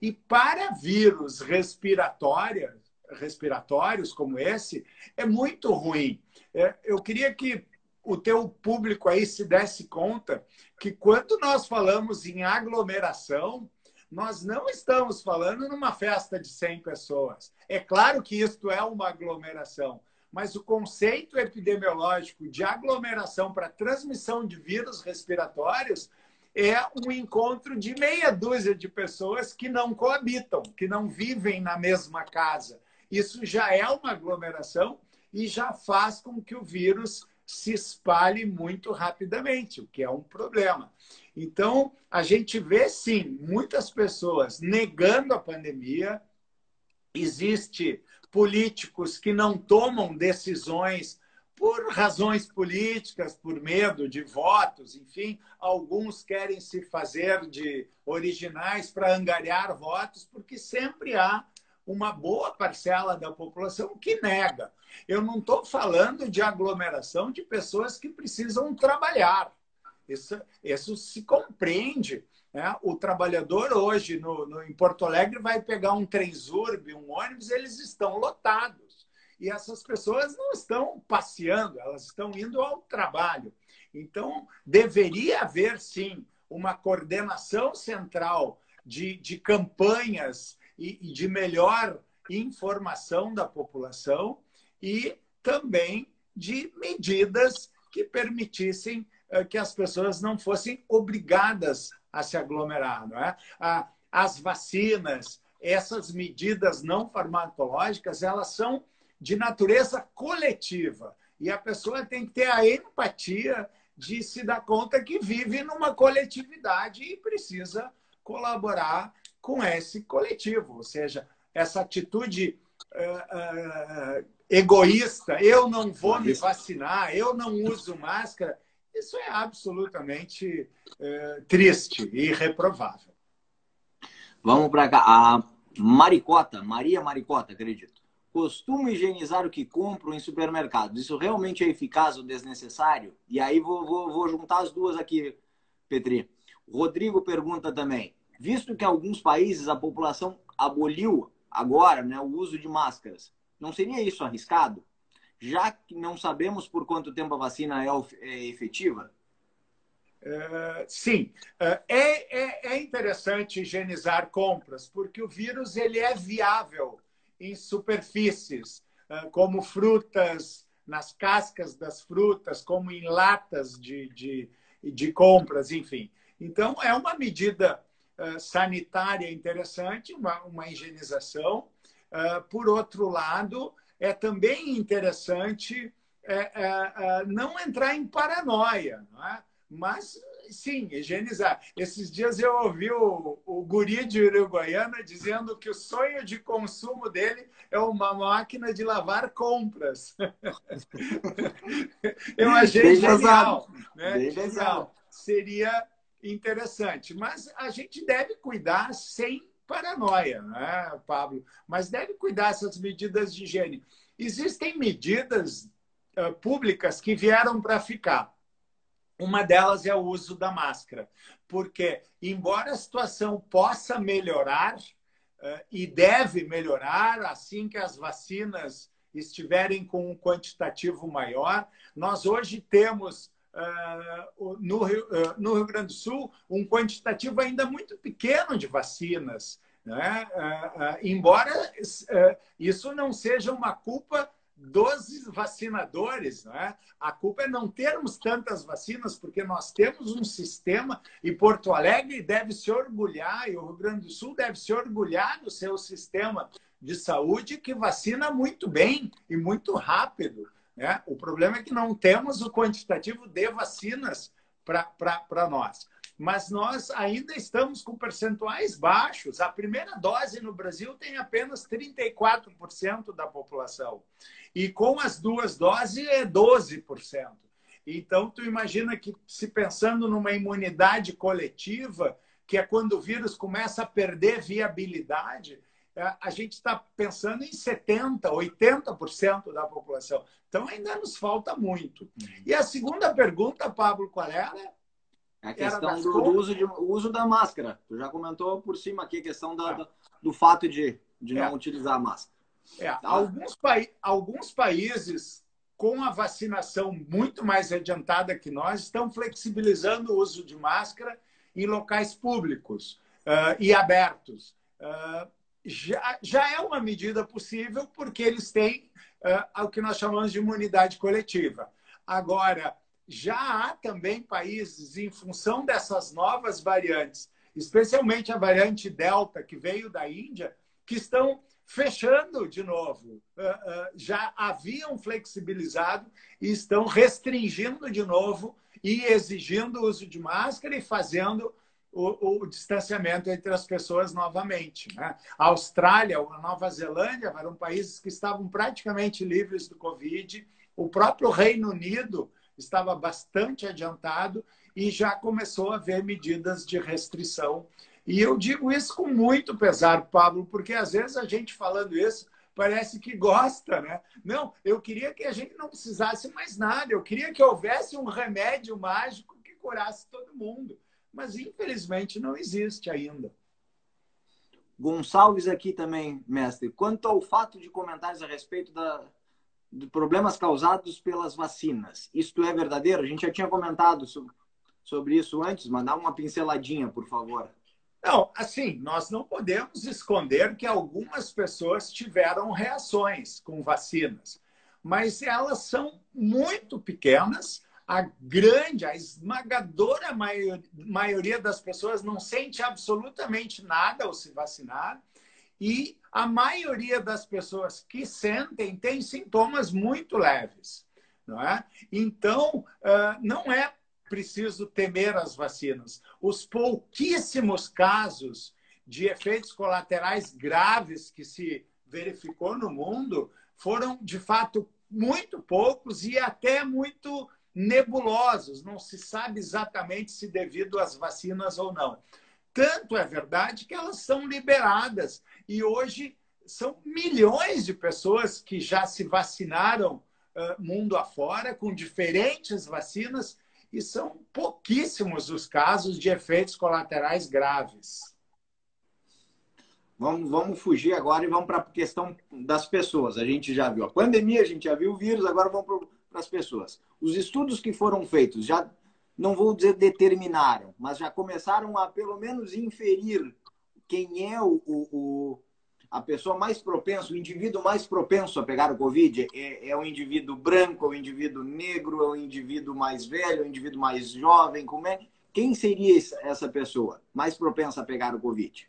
E para vírus respiratórios, respiratórios como esse, é muito ruim. É, eu queria que o teu público aí se desse conta que quando nós falamos em aglomeração, nós não estamos falando numa festa de 100 pessoas. É claro que isto é uma aglomeração, mas o conceito epidemiológico de aglomeração para transmissão de vírus respiratórios é um encontro de meia dúzia de pessoas que não coabitam, que não vivem na mesma casa. Isso já é uma aglomeração e já faz com que o vírus se espalhe muito rapidamente, o que é um problema. Então, a gente vê sim muitas pessoas negando a pandemia. Existe políticos que não tomam decisões por razões políticas, por medo de votos, enfim, alguns querem se fazer de originais para angariar votos, porque sempre há uma boa parcela da população que nega. Eu não estou falando de aglomeração de pessoas que precisam trabalhar. Isso, isso se compreende. Né? O trabalhador hoje no, no, em Porto Alegre vai pegar um Transurb, um ônibus, eles estão lotados. E essas pessoas não estão passeando, elas estão indo ao trabalho. Então, deveria haver, sim, uma coordenação central de, de campanhas e, e de melhor informação da população e também de medidas que permitissem eh, que as pessoas não fossem obrigadas a se aglomerar. Não é? As vacinas, essas medidas não farmacológicas, elas são de natureza coletiva. E a pessoa tem que ter a empatia de se dar conta que vive numa coletividade e precisa colaborar com esse coletivo. Ou seja, essa atitude uh, uh, egoísta, eu não vou me vacinar, eu não uso máscara, isso é absolutamente uh, triste e reprovável. Vamos para cá. A Maricota, Maria Maricota, acredito. Costumo higienizar o que compro em supermercados. Isso realmente é eficaz ou desnecessário? E aí vou, vou, vou juntar as duas aqui, Petri. Rodrigo pergunta também. Visto que em alguns países a população aboliu agora né, o uso de máscaras, não seria isso arriscado? já que não sabemos por quanto tempo a vacina é, é efetiva? Uh, sim, uh, é, é, é, interessante higienizar compras, porque o vírus ele é viável em superfícies, uh, como frutas, nas cascas das frutas, como em latas de, de, de compras, enfim. Então, é uma medida sanitária interessante, uma, uma higienização. Por outro lado, é também interessante é, é, não entrar em paranoia, é? Mas, sim, higienizar. Esses dias eu ouvi o, o guri de Uruguaiana dizendo que o sonho de consumo dele é uma máquina de lavar compras. eu achei Bem genial. Né? Bem genial. Seria interessante. Mas a gente deve cuidar sem paranoia, né, Pablo? Mas deve cuidar essas medidas de higiene. Existem medidas uh, públicas que vieram para ficar. Uma delas é o uso da máscara, porque, embora a situação possa melhorar, uh, e deve melhorar assim que as vacinas estiverem com um quantitativo maior, nós hoje temos uh, no, Rio, uh, no Rio Grande do Sul um quantitativo ainda muito pequeno de vacinas. Né? embora isso não seja uma culpa dos vacinadores. Né? A culpa é não termos tantas vacinas, porque nós temos um sistema, e Porto Alegre deve se orgulhar, e o Rio Grande do Sul deve se orgulhar do seu sistema de saúde, que vacina muito bem e muito rápido. Né? O problema é que não temos o quantitativo de vacinas para nós mas nós ainda estamos com percentuais baixos. A primeira dose no Brasil tem apenas 34% da população. E com as duas doses é 12%. Então, tu imagina que se pensando numa imunidade coletiva, que é quando o vírus começa a perder viabilidade, a gente está pensando em 70%, 80% da população. Então, ainda nos falta muito. E a segunda pergunta, Pablo, qual era? A questão do, do, uso, de, uso da máscara. Tu já comentou por cima aqui a questão da, do, do fato de, de é. não utilizar a máscara. É. Tá? Alguns, pa alguns países com a vacinação muito mais adiantada que nós estão flexibilizando o uso de máscara em locais públicos uh, e abertos. Uh, já, já é uma medida possível porque eles têm uh, o que nós chamamos de imunidade coletiva. Agora, já há também países, em função dessas novas variantes, especialmente a variante Delta, que veio da Índia, que estão fechando de novo. Ah, ah, já haviam flexibilizado e estão restringindo de novo e exigindo o uso de máscara e fazendo o, o distanciamento entre as pessoas novamente. Né? A Austrália, a Nova Zelândia eram países que estavam praticamente livres do Covid. O próprio Reino Unido estava bastante adiantado e já começou a haver medidas de restrição. E eu digo isso com muito pesar, Pablo, porque às vezes a gente falando isso parece que gosta, né? Não, eu queria que a gente não precisasse mais nada, eu queria que houvesse um remédio mágico que curasse todo mundo. Mas infelizmente não existe ainda. Gonçalves aqui também, mestre. Quanto ao fato de comentários a respeito da, de problemas causados pelas vacinas. Isto é verdadeiro? A gente já tinha comentado sobre isso antes, mas dá uma pinceladinha, por favor. Não, assim, nós não podemos esconder que algumas pessoas tiveram reações com vacinas, mas elas são muito pequenas. A grande, a esmagadora maioria das pessoas não sente absolutamente nada ao se vacinar e a maioria das pessoas que sentem tem sintomas muito leves. Não é? Então, não é preciso temer as vacinas. Os pouquíssimos casos de efeitos colaterais graves que se verificou no mundo foram, de fato, muito poucos e até muito nebulosos. Não se sabe exatamente se devido às vacinas ou não. Tanto é verdade que elas são liberadas. E hoje são milhões de pessoas que já se vacinaram uh, mundo afora com diferentes vacinas e são pouquíssimos os casos de efeitos colaterais graves. Vamos, vamos fugir agora e vamos para a questão das pessoas. A gente já viu a pandemia, a gente já viu o vírus, agora vamos para as pessoas. Os estudos que foram feitos já, não vou dizer determinaram, mas já começaram a pelo menos inferir quem é o, o, o a pessoa mais propensa, o indivíduo mais propenso a pegar o Covid é, é o indivíduo branco, é o indivíduo negro, é o indivíduo mais velho, é o indivíduo mais jovem, como é? Quem seria essa pessoa mais propensa a pegar o Covid?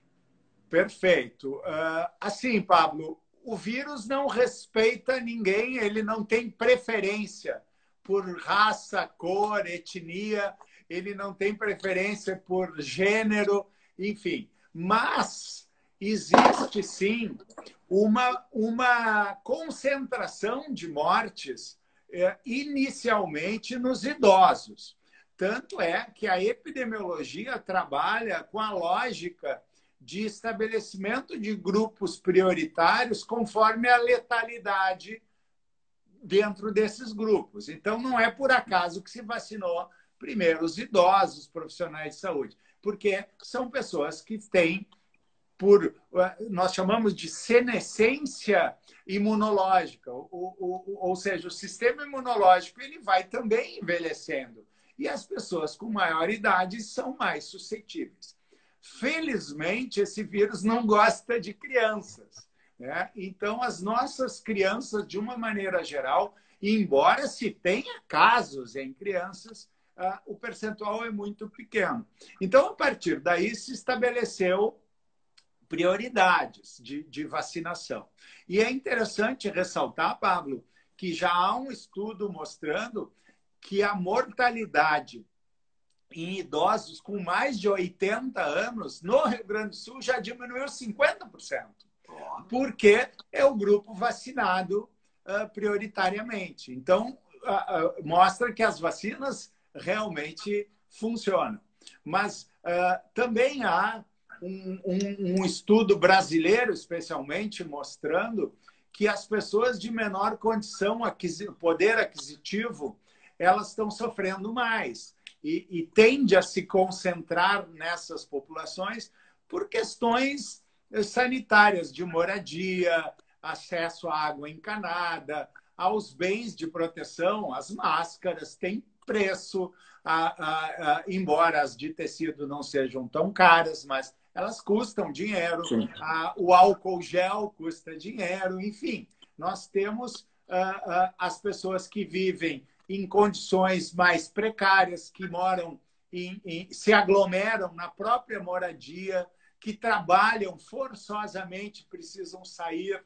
Perfeito. Uh, assim, Pablo, o vírus não respeita ninguém, ele não tem preferência por raça, cor, etnia, ele não tem preferência por gênero, enfim. Mas existe sim uma, uma concentração de mortes é, inicialmente nos idosos. Tanto é que a epidemiologia trabalha com a lógica de estabelecimento de grupos prioritários conforme a letalidade dentro desses grupos. Então, não é por acaso que se vacinou primeiro os idosos, profissionais de saúde, porque são pessoas que têm, por nós chamamos de senescência imunológica, ou, ou, ou seja, o sistema imunológico ele vai também envelhecendo. E as pessoas com maior idade são mais suscetíveis. Felizmente, esse vírus não gosta de crianças. Né? Então, as nossas crianças, de uma maneira geral, embora se tenha casos em crianças, uh, o percentual é muito pequeno. Então, a partir daí, se estabeleceu prioridades de, de vacinação. E é interessante ressaltar, Pablo, que já há um estudo mostrando que a mortalidade em idosos com mais de 80 anos, no Rio Grande do Sul já diminuiu 50%. Porque é o grupo vacinado uh, prioritariamente. Então, uh, uh, mostra que as vacinas realmente funcionam. Mas também há um, um, um estudo brasileiro, especialmente, mostrando que as pessoas de menor condição, poder aquisitivo, elas estão sofrendo mais e, e tende a se concentrar nessas populações por questões sanitárias de moradia, acesso à água encanada, aos bens de proteção, as máscaras têm preço, a, a, a, embora as de tecido não sejam tão caras, mas elas custam dinheiro. o álcool gel custa dinheiro, enfim, nós temos as pessoas que vivem em condições mais precárias, que moram em, em, se aglomeram na própria moradia, que trabalham forçosamente, precisam sair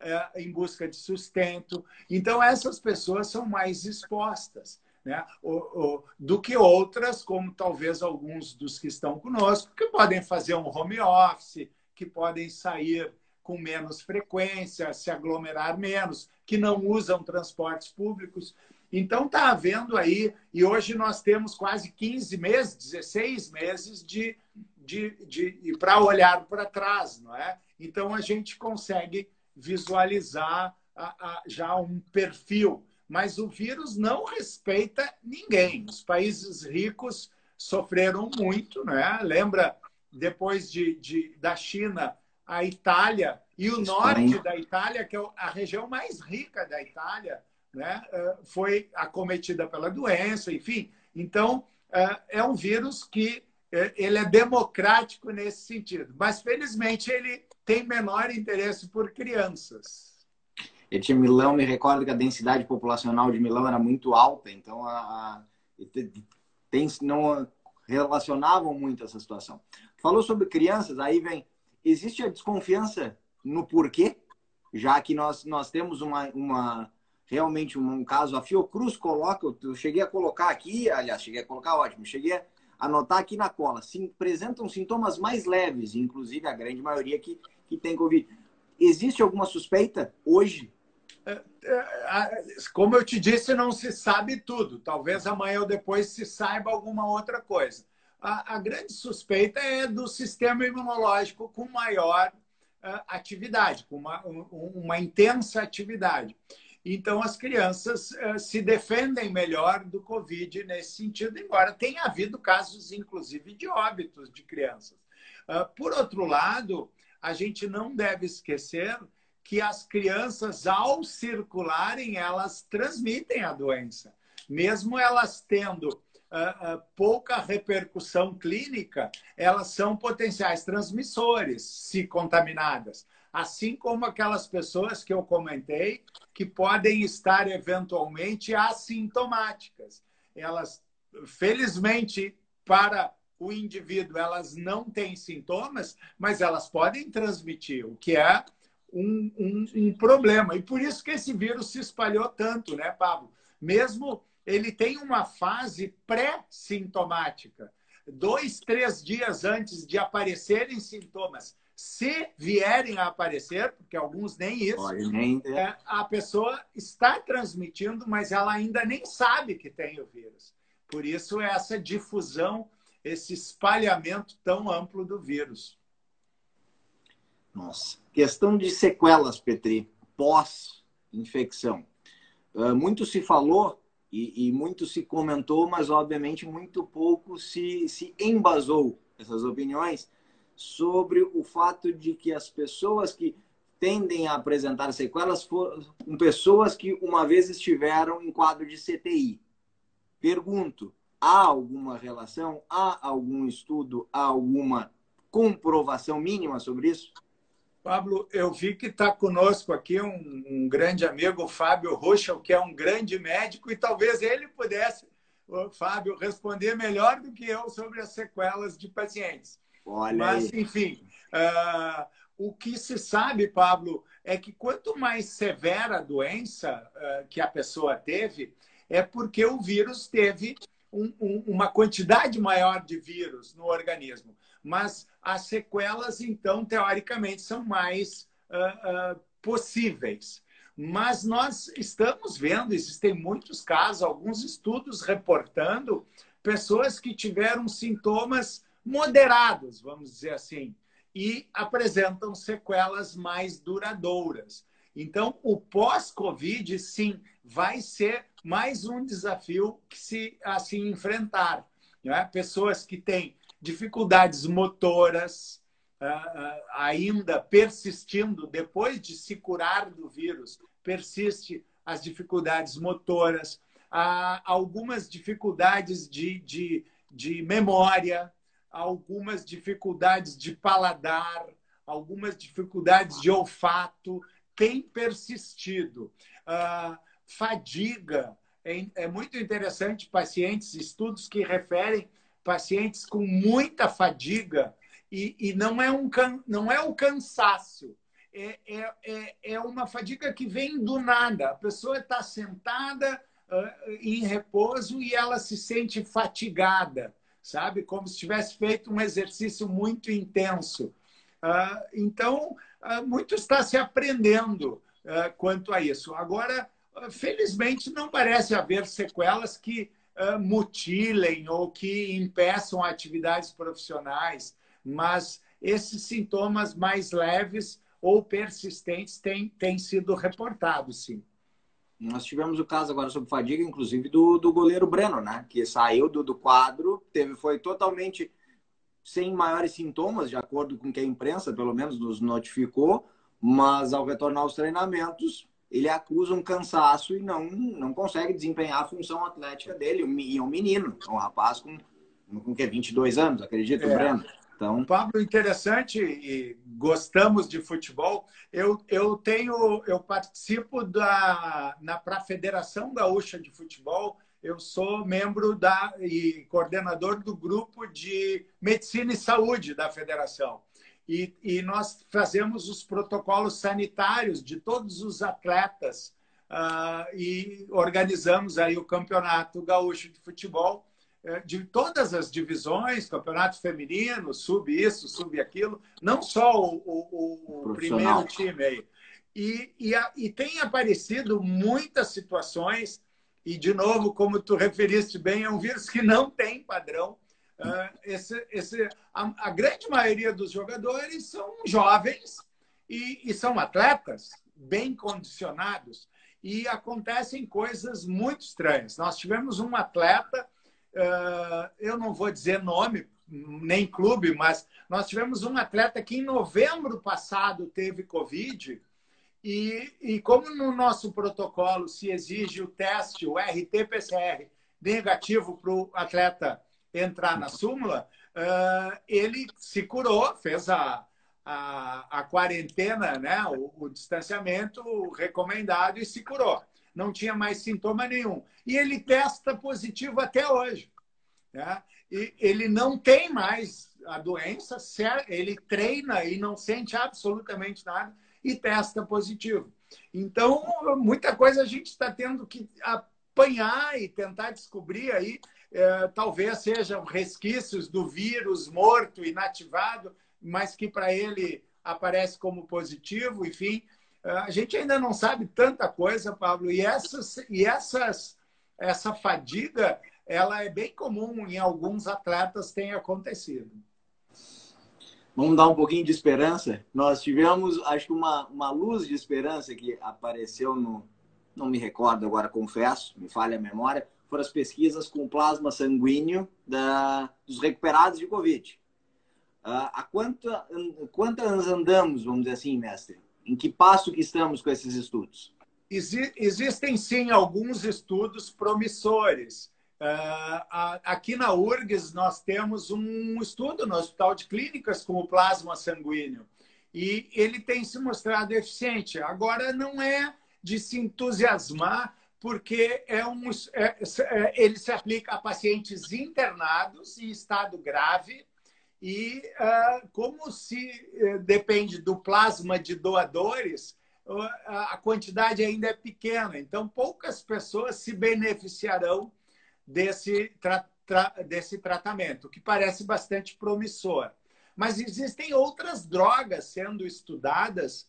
é, em busca de sustento. Então, essas pessoas são mais expostas. Né? O, o, do que outras, como talvez alguns dos que estão conosco, que podem fazer um home office, que podem sair com menos frequência, se aglomerar menos, que não usam transportes públicos. Então, está havendo aí, e hoje nós temos quase 15 meses, 16 meses de, de, de para olhar para trás, não é? Então, a gente consegue visualizar a, a, já um perfil. Mas o vírus não respeita ninguém. Os países ricos sofreram muito, né? Lembra, depois de, de, da China, a Itália e o norte da Itália, que é a região mais rica da Itália, né, foi acometida pela doença, enfim. Então, eh, é um vírus que ele é democrático nesse sentido. Mas, felizmente, ele tem menor interesse por crianças. E tinha Milão, me recordo que a densidade populacional de Milão era muito alta, então a, a, tem, não relacionavam muito essa situação. Falou sobre crianças, aí vem, existe a desconfiança no porquê, já que nós, nós temos uma, uma, realmente um, um caso. A Fiocruz coloca, eu cheguei a colocar aqui, aliás, cheguei a colocar ótimo, cheguei a anotar aqui na cola. Sim, apresentam sintomas mais leves, inclusive a grande maioria que, que tem Covid. Existe alguma suspeita hoje? É, é, como eu te disse, não se sabe tudo. Talvez amanhã ou depois se saiba alguma outra coisa. A, a grande suspeita é do sistema imunológico com maior uh, atividade, com uma, um, uma intensa atividade. Então, as crianças uh, se defendem melhor do Covid nesse sentido, embora tenha havido casos, inclusive, de óbitos de crianças. Uh, por outro lado, a gente não deve esquecer que as crianças, ao circularem, elas transmitem a doença. Mesmo elas tendo uh, pouca repercussão clínica, elas são potenciais transmissores, se contaminadas. Assim como aquelas pessoas que eu comentei, que podem estar eventualmente assintomáticas. Elas, felizmente, para o indivíduo, elas não têm sintomas, mas elas podem transmitir, o que é um, um, um problema. E por isso que esse vírus se espalhou tanto, né, Pablo? Mesmo ele tem uma fase pré-sintomática. Dois, três dias antes de aparecerem sintomas, se vierem a aparecer, porque alguns nem isso, nem... É, a pessoa está transmitindo, mas ela ainda nem sabe que tem o vírus. Por isso, essa difusão, esse espalhamento tão amplo do vírus. Nossa. Questão de sequelas, Petri, pós-infecção. Uh, muito se falou e, e, muito se comentou, mas obviamente muito pouco se, se embasou essas opiniões sobre o fato de que as pessoas que tendem a apresentar sequelas foram pessoas que uma vez estiveram em quadro de CTI. Pergunto, há alguma relação, há algum estudo, há alguma comprovação mínima sobre isso? Pablo, eu vi que está conosco aqui um, um, grande amigo, Fábio Ruschel, que é um grande médico, e talvez ele pudesse, Fábio, responder melhor do que eu sobre as sequelas de pacientes. Olha Mas, aí. enfim, uh, o que se sabe, Pablo, é que quanto mais severa a doença uh, que a pessoa teve, é porque o vírus teve um, um, uma quantidade maior de vírus no organismo mas as sequelas, então, teoricamente, são mais uh, possíveis. Mas nós estamos vendo, existem muitos casos, alguns estudos reportando pessoas que tiveram sintomas moderados, vamos dizer assim, e apresentam sequelas mais duradouras. Então, o pós-Covid, sim, vai ser mais um desafio que se assim enfrentar. Né? Pessoas que têm dificuldades motoras, ah, ah, ainda persistindo, depois de se curar do vírus, persiste as dificuldades motoras, algumas dificuldades de, de, de memória, algumas dificuldades de paladar, algumas dificuldades de olfato, tem persistido. Uh, fadiga, é, muito interessante, pacientes, estudos que referem pacientes com muita fadiga e, e não, é um, não é o cansaço, é, é, é, é uma fadiga que vem do nada. A pessoa está sentada uh, em repouso e ela se sente fatigada, sabe? Como se tivesse feito um exercício muito intenso. Uh, então, uh, muito está se aprendendo quanto a isso. Agora, felizmente, não parece haver sequelas que uh, mutilem ou que impeçam atividades profissionais, mas esses sintomas mais leves ou persistentes têm, têm sido reportados, sim. Nós tivemos o caso agora sobre fadiga, inclusive, do, do goleiro Breno, né? Que saiu do, do quadro, teve, foi totalmente sem maiores sintomas, de acordo com o que a imprensa, pelo menos, nos notificou, mas ao retornar aos treinamentos, ele acusa um cansaço e não, não consegue desempenhar a função atlética dele. E é um menino, um rapaz com, com que, 22 anos, acredito, é. Breno. Então... Pablo, interessante e gostamos de futebol. Eu, eu tenho, eu participo da na para a Federação Gaúcha de Futebol. Eu sou membro da e coordenador do grupo de medicina e saúde da federação e, e nós fazemos os protocolos sanitários de todos os atletas uh, e organizamos aí o campeonato gaúcho de futebol de todas as divisões, campeonato feminino, sub isso, sub aquilo, não só o, o, o primeiro time aí. E, e, a, e tem aparecido muitas situações, e de novo, como tu referiste bem, é um vírus que não tem padrão, Uh, esse, esse, a, a, grande maioria dos jogadores são jovens e, e, são atletas bem condicionados e acontecem coisas muito estranhas. Nós tivemos um atleta eu não vou dizer nome, nem clube, mas nós tivemos um atleta que em novembro passado teve Covid. E, e como no nosso protocolo se exige o teste, o RT-PCR negativo para o atleta entrar na súmula, uh, ele se curou, fez a, a, a quarentena, né, o, o, distanciamento recomendado e se curou. Não tinha mais sintoma nenhum. E ele testa positivo até hoje. Né? E ele não tem mais a doença, ele treina e não sente absolutamente nada e testa positivo. Então, muita coisa a gente está tendo que apanhar e tentar descobrir aí. É, talvez sejam resquícios do vírus morto, inativado, mas que para ele aparece como positivo, enfim. É, a gente ainda não sabe tanta coisa, Pablo, e, essas, e essas, essa fadiga ela é bem comum em alguns atletas tem acontecido. Vamos dar um pouquinho de esperança. Nós tivemos, acho que uma, uma luz de esperança que apareceu no, não me recordo agora, confesso, me falha a memória, foram as pesquisas com plasma sanguíneo da, dos recuperados de Covid. Uh, há quanta, quantas andamos, vamos dizer assim, mestre? Em que passo que estamos com esses estudos? Existem sim alguns estudos promissores. Uh, aqui na URGS nós temos um estudo no Hospital de Clínicas com o plasma sanguíneo e ele tem se mostrado eficiente. Agora não é de se entusiasmar porque é um, é, é, ele se aplica a pacientes internados em estado grave e uh, como se uh, depende do plasma de doadores, uh, a quantidade ainda é pequena. Então, poucas pessoas se beneficiarão desse, tra tra desse tratamento, que parece bastante promissor. Mas existem outras drogas sendo estudadas,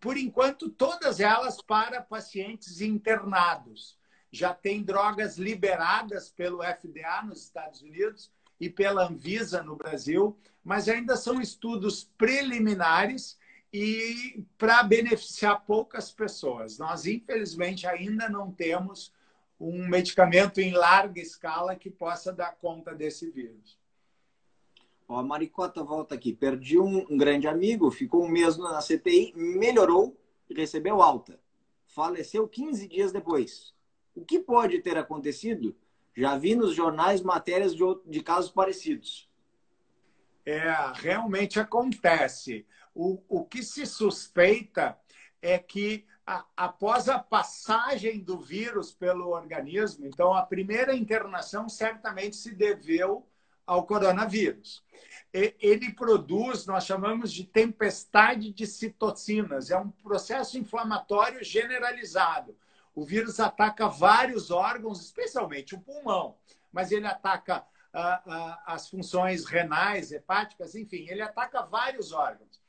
por enquanto, todas elas para pacientes internados. Já tem drogas liberadas pelo FDA nos Estados Unidos e pela Anvisa no Brasil, mas ainda são estudos preliminares e para beneficiar poucas pessoas. Nós, infelizmente, ainda não temos um medicamento em larga escala que possa dar conta desse vírus. Ó, a Maricota volta aqui. Perdi um, grande amigo, ficou um mês na CTI, melhorou e recebeu alta. Faleceu 15 dias depois. O que pode ter acontecido? Já vi nos jornais matérias de, de casos parecidos. É, realmente acontece. O, o que se suspeita é que a, após a passagem do vírus pelo organismo, então a primeira internação certamente se deveu ao coronavírus. Ele produz, nós chamamos de tempestade de citocinas, é um processo inflamatório generalizado o vírus ataca vários órgãos, especialmente o pulmão, mas ele ataca ah, ah, as funções renais, hepáticas, enfim, ele ataca vários órgãos.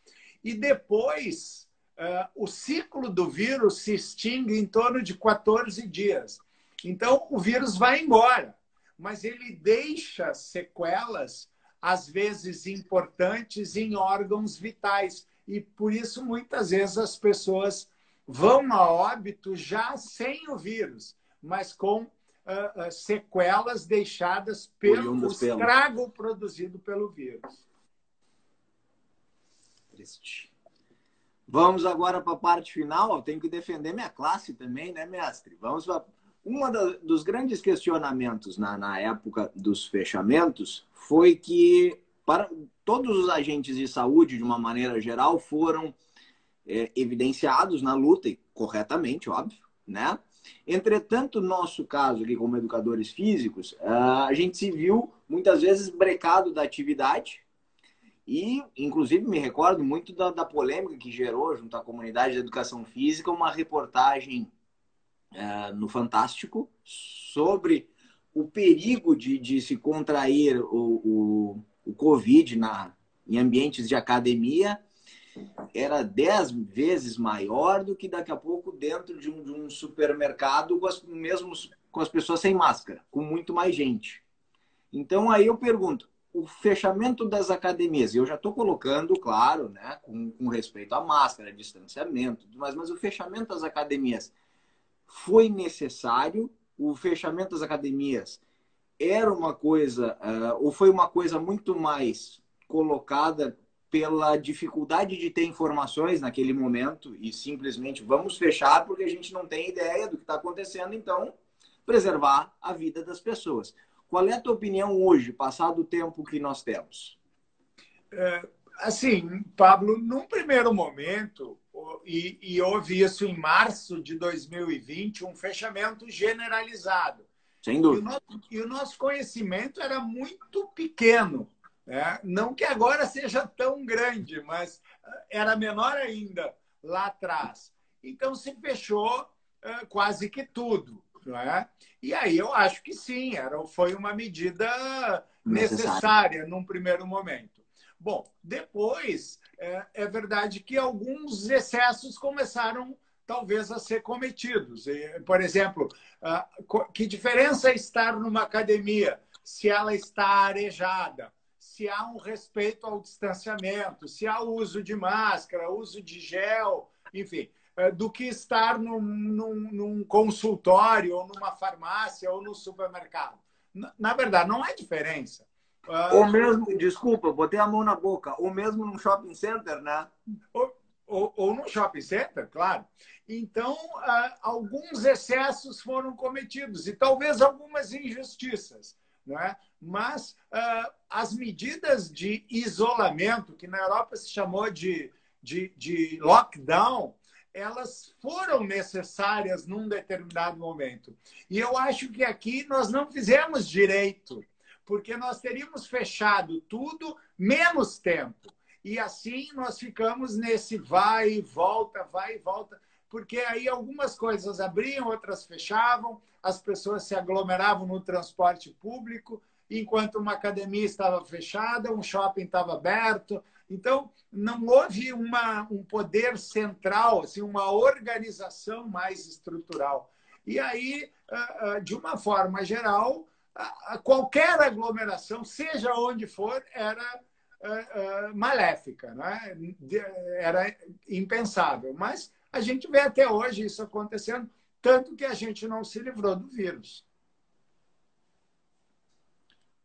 E depois, ah, o ciclo do vírus se extingue em torno de 14 dias. Então, o vírus vai embora, mas ele deixa sequelas, às vezes importantes, em órgãos vitais. E por isso, muitas vezes, as pessoas vão a óbito já sem o vírus, mas com uh, uh, sequelas deixadas pelo estrago produzido pelo vírus. Triste. Vamos agora para a parte final. Eu tenho que defender minha classe também, né, mestre? Vamos para. Um dos grandes questionamentos na, na época dos fechamentos foi que para todos os agentes de saúde, de uma maneira geral, foram é, evidenciados na luta, e corretamente, óbvio, né? Entretanto, no nosso caso aqui como educadores físicos, a gente se viu muitas vezes brecado da atividade e, inclusive, me recordo muito da, da polêmica que gerou junto à comunidade da educação física uma reportagem uh, no Fantástico sobre o perigo de, de se contrair o, o, o Covid na, em ambientes de academia era dez vezes maior do que daqui a pouco dentro de um, de um supermercado com as, mesmo com as pessoas sem máscara, com muito mais gente. Então aí eu pergunto, o fechamento das academias, eu já estou colocando, claro, né, com, com, respeito à máscara, distanciamento, mas, mas o fechamento das academias foi necessário? O fechamento das academias era uma coisa, uh, ou foi uma coisa muito mais colocada pela dificuldade de ter informações naquele momento e simplesmente vamos fechar porque a gente não tem ideia do que está acontecendo, então preservar a vida das pessoas. Qual é a tua opinião hoje, passado o tempo que nós temos? É, assim, Pablo, num primeiro momento, e, e houve isso em março de 2020, um fechamento generalizado. Sem dúvida. E o nosso, e o nosso conhecimento era muito pequeno. Né? Não que agora seja tão grande, mas eh, era menor ainda lá atrás. Então se fechou uh, quase que tudo. Não é? E aí eu acho que sim, era, foi uma medida necessária, necessária num primeiro momento. Bom, depois é, é verdade que alguns excessos começaram talvez a ser cometidos. Por exemplo, que diferença é estar numa academia se ela está arejada, se há um respeito ao distanciamento, se há o uso de máscara, uso de gel, enfim, é, do que estar num, num, num consultório, ou numa farmácia, ou no supermercado. Na verdade, não há diferença. Ou mesmo, desculpa, botei a mão na boca, ou mesmo num shopping center, né? Ou, ou, ou no shopping center, claro. Então, uh, alguns excessos foram cometidos e talvez algumas injustiças. Né? Mas uh, as medidas de isolamento, que na Europa se chamou de, de, de lockdown, elas foram necessárias num determinado momento. E eu acho que aqui nós não fizemos direito, porque nós teríamos fechado tudo menos tempo. E assim nós ficamos nesse vai e volta, vai e volta porque aí algumas coisas abriam, outras fechavam, as pessoas se aglomeravam no transporte público, enquanto uma academia estava fechada, um shopping estava aberto. Então, não houve uma, um poder central, assim, uma organização mais estrutural. E aí, ah, ah, de uma forma geral, qualquer aglomeração, seja onde for, era ah, maléfica, né? era impensável. Mas a gente vê até hoje isso acontecendo, tanto que a gente não se livrou do vírus.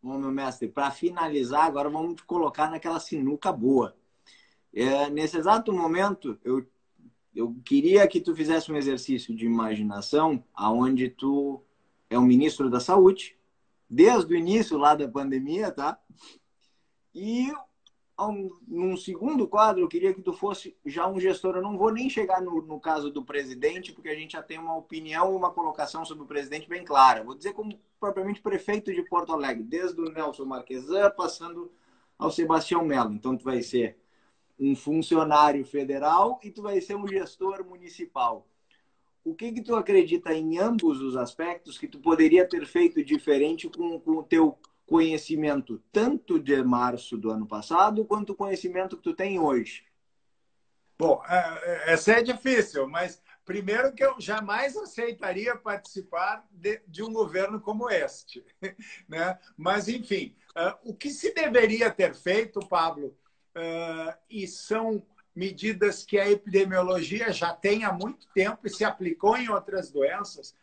Bom, meu mestre, para finalizar, agora vamos te colocar naquela sinuca boa. É, nesse exato momento, eu, eu queria que tu fizesse um exercício de imaginação aonde tu é o ministro da Saúde, desde o início lá da pandemia, tá? E num segundo quadro, eu queria que tu fosse já um gestor. Eu não vou nem chegar no, no caso do presidente, porque a gente já tem uma opinião uma colocação sobre o presidente bem clara. Vou dizer como propriamente prefeito de Porto Alegre, desde o Nelson Marquesan, passando ao Sebastião Melo. Então, tu vai ser um funcionário federal e tu vai ser um gestor municipal. O que que tu acredita em ambos os aspectos que tu poderia ter feito diferente com, com o teu conhecimento tanto de março do ano passado quanto o conhecimento que tu tem hoje? Bom, é, é, essa é difícil, mas primeiro que eu jamais aceitaria participar de, de um governo como este. Né? Mas, enfim, uh, o que se deveria ter feito, Pablo, e são medidas que a epidemiologia já tem há muito tempo e se aplicou em outras doenças,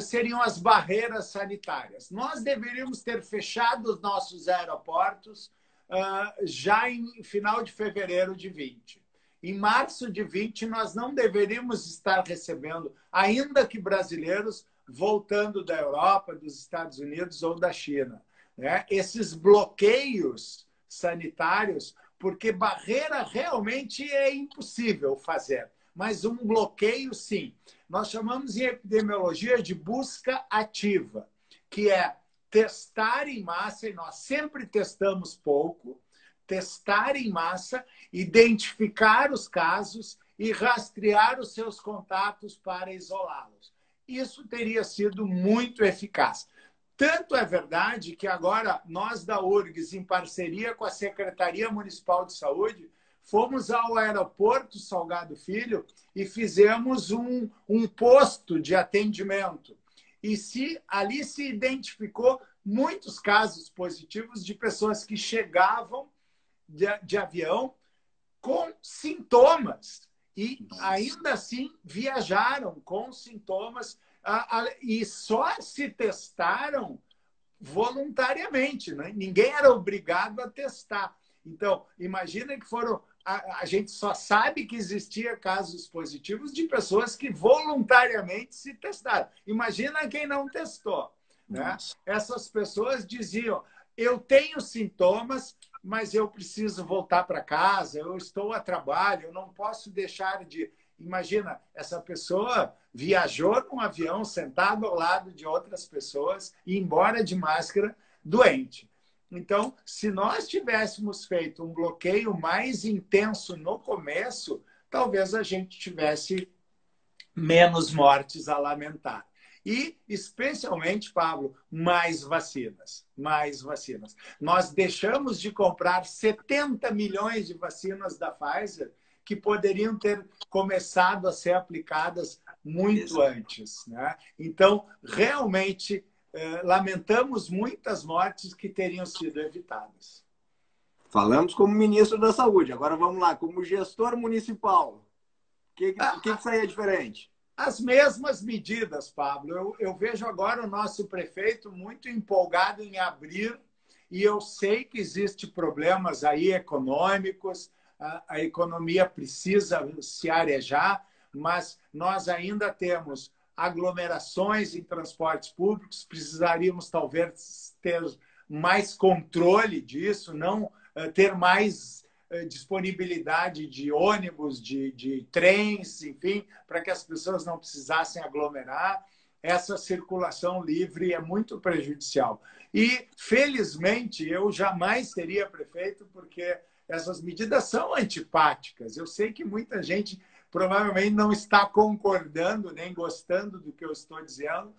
seriam as barreiras sanitárias. Nós deveríamos ter fechado os nossos aeroportos uh, já em final de fevereiro de 20. Em março de 20, nós não deveríamos estar recebendo, ainda que brasileiros, voltando da Europa, dos Estados Unidos ou da China. Né? Esses bloqueios sanitários, porque barreira realmente é impossível fazer, mas um bloqueio, sim nós chamamos em epidemiologia de busca ativa, que é testar em massa, e nós sempre testamos pouco, testar em massa, identificar os casos e rastrear os seus contatos para isolá-los. Isso teria sido muito eficaz. Tanto é verdade que agora nós da URGS, em parceria com a Secretaria Municipal de Saúde, fomos ao aeroporto Salgado Filho e fizemos um, um posto de atendimento. E se ali se identificou muitos casos positivos de pessoas que chegavam de, de avião com sintomas e ainda assim viajaram com sintomas a, a, e só se testaram voluntariamente, né? ninguém era obrigado a testar. Então, imagina que foram. A, a, gente só sabe que existia casos positivos de pessoas que voluntariamente se testaram. Imagina quem não testou. Né? Essas pessoas diziam: eu tenho sintomas, mas eu preciso voltar para casa, eu estou a trabalho, eu não posso deixar de. Imagina, essa pessoa viajou num avião sentado ao lado de outras pessoas e embora de máscara, doente. Então, se nós tivéssemos feito um bloqueio mais intenso no começo, talvez a gente tivesse menos mortes a lamentar. E, especialmente, Pablo, mais vacinas. Mais vacinas. Nós deixamos de comprar 70 milhões de vacinas da Pfizer que poderiam ter começado a ser aplicadas muito Exato. antes. Né? Então, realmente, lamentamos muitas mortes que teriam sido evitadas. Falamos como ministro da Saúde. Agora vamos lá, como gestor municipal. O que, que, que, que saía diferente? As mesmas medidas, Pablo. Eu, eu vejo agora o nosso prefeito muito empolgado em abrir, e eu sei que existem problemas aí econômicos, a, a economia precisa se arejar, mas nós ainda temos aglomerações em transportes públicos, precisaríamos talvez ter mais controle disso, não eh, ter mais eh, disponibilidade de ônibus, de, de trens, enfim, para que as pessoas não precisassem aglomerar. Essa circulação livre é muito prejudicial. E, felizmente, eu jamais seria prefeito, porque essas medidas são antipáticas. Eu sei que muita gente provavelmente não está concordando nem gostando do que eu estou dizendo,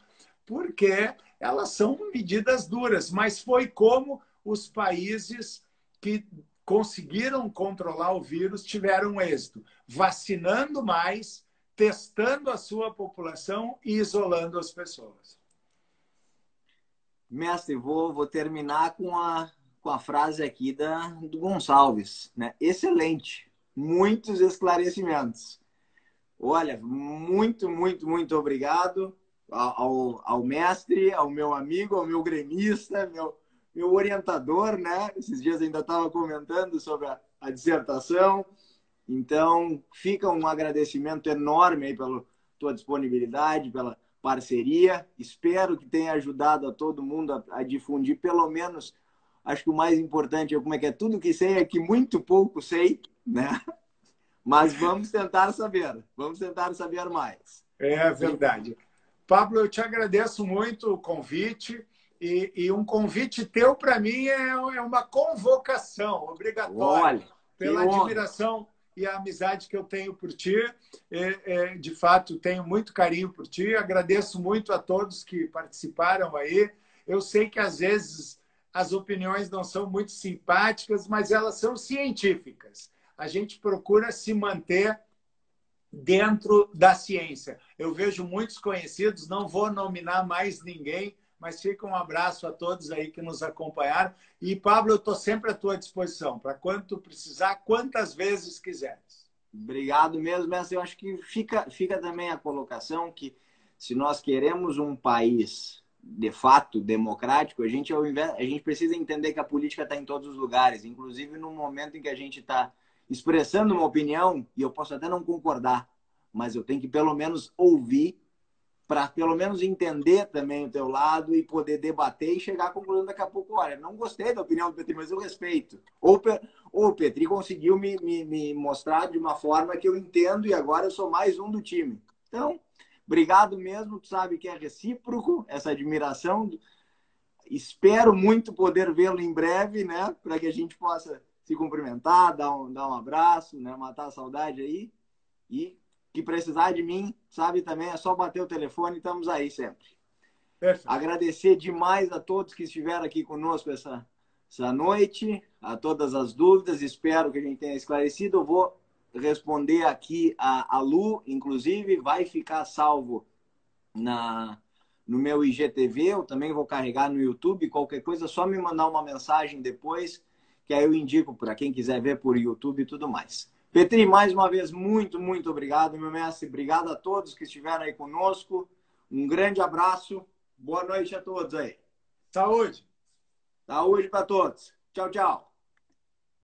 porque elas são medidas duras, mas foi como os países que conseguiram controlar o vírus tiveram êxito, vacinando mais, testando a sua população e isolando as pessoas. Mestre, vou, vou terminar com a, com a frase aqui da, do Gonçalves. Né? Excelente, muitos esclarecimentos. Olha, muito, muito, muito obrigado ao, ao mestre, ao meu amigo, ao meu gremista, meu, meu orientador, né? Esses dias ainda estava comentando sobre a, a, dissertação. Então, fica um agradecimento enorme aí pela tua disponibilidade, pela parceria. Espero que tenha ajudado a todo mundo a, a difundir, pelo menos, acho que o mais importante é como é que é tudo que sei é que muito pouco sei, né? Mas vamos tentar saber, vamos tentar saber mais. É verdade. Pablo, eu te agradeço muito o convite. E, e um convite teu, para mim, é, é, uma convocação obrigatória Olha, pela admiração e a amizade que eu tenho por ti. É, é, de fato, tenho muito carinho por ti. Agradeço muito a todos que participaram aí. Eu sei que às vezes as opiniões não são muito simpáticas, mas elas são científicas a gente procura se manter dentro da ciência. Eu vejo muitos conhecidos, não vou nominar mais ninguém, mas fica um abraço a todos aí que nos acompanharam. E, Pablo, eu estou sempre à tua disposição, para quanto precisar, quantas vezes quiseres. Obrigado mesmo, mestre. Eu acho que fica, fica também a colocação que se nós queremos um país de fato democrático, a gente, a gente precisa entender que a política está em todos os lugares, inclusive no momento em que a gente está expressando uma opinião, e eu posso até não concordar, mas eu tenho que pelo menos ouvir para pelo menos entender também o teu lado e poder debater e chegar à conclusão daqui a pouco, olha, não gostei da opinião do Petri, mas eu respeito. Ou, o Petri conseguiu me, me, me mostrar de uma forma que eu entendo e agora eu sou mais um do time. Então, obrigado mesmo, tu sabe que é recíproco essa admiração. Espero muito poder vê-lo em breve, né, para que a gente possa se cumprimentar, dar um, dar um abraço, né? matar a saudade aí. E que precisar de mim, sabe também, é só bater o telefone, estamos aí sempre. Agradecer demais a todos que estiveram aqui conosco essa, essa noite, a todas as dúvidas, espero que a gente tenha esclarecido. Eu vou responder aqui a, a Lu, inclusive, vai ficar salvo na, no meu IGTV, eu também vou carregar no YouTube, qualquer coisa, só me mandar uma mensagem depois que aí eu indico para quem quiser ver por YouTube e tudo mais. Petri, mais uma vez, muito, muito obrigado, meu mestre. Obrigado a todos que estiveram aí conosco. Um grande abraço. Boa noite a todos aí. Saúde. Saúde para todos. Tchau, tchau.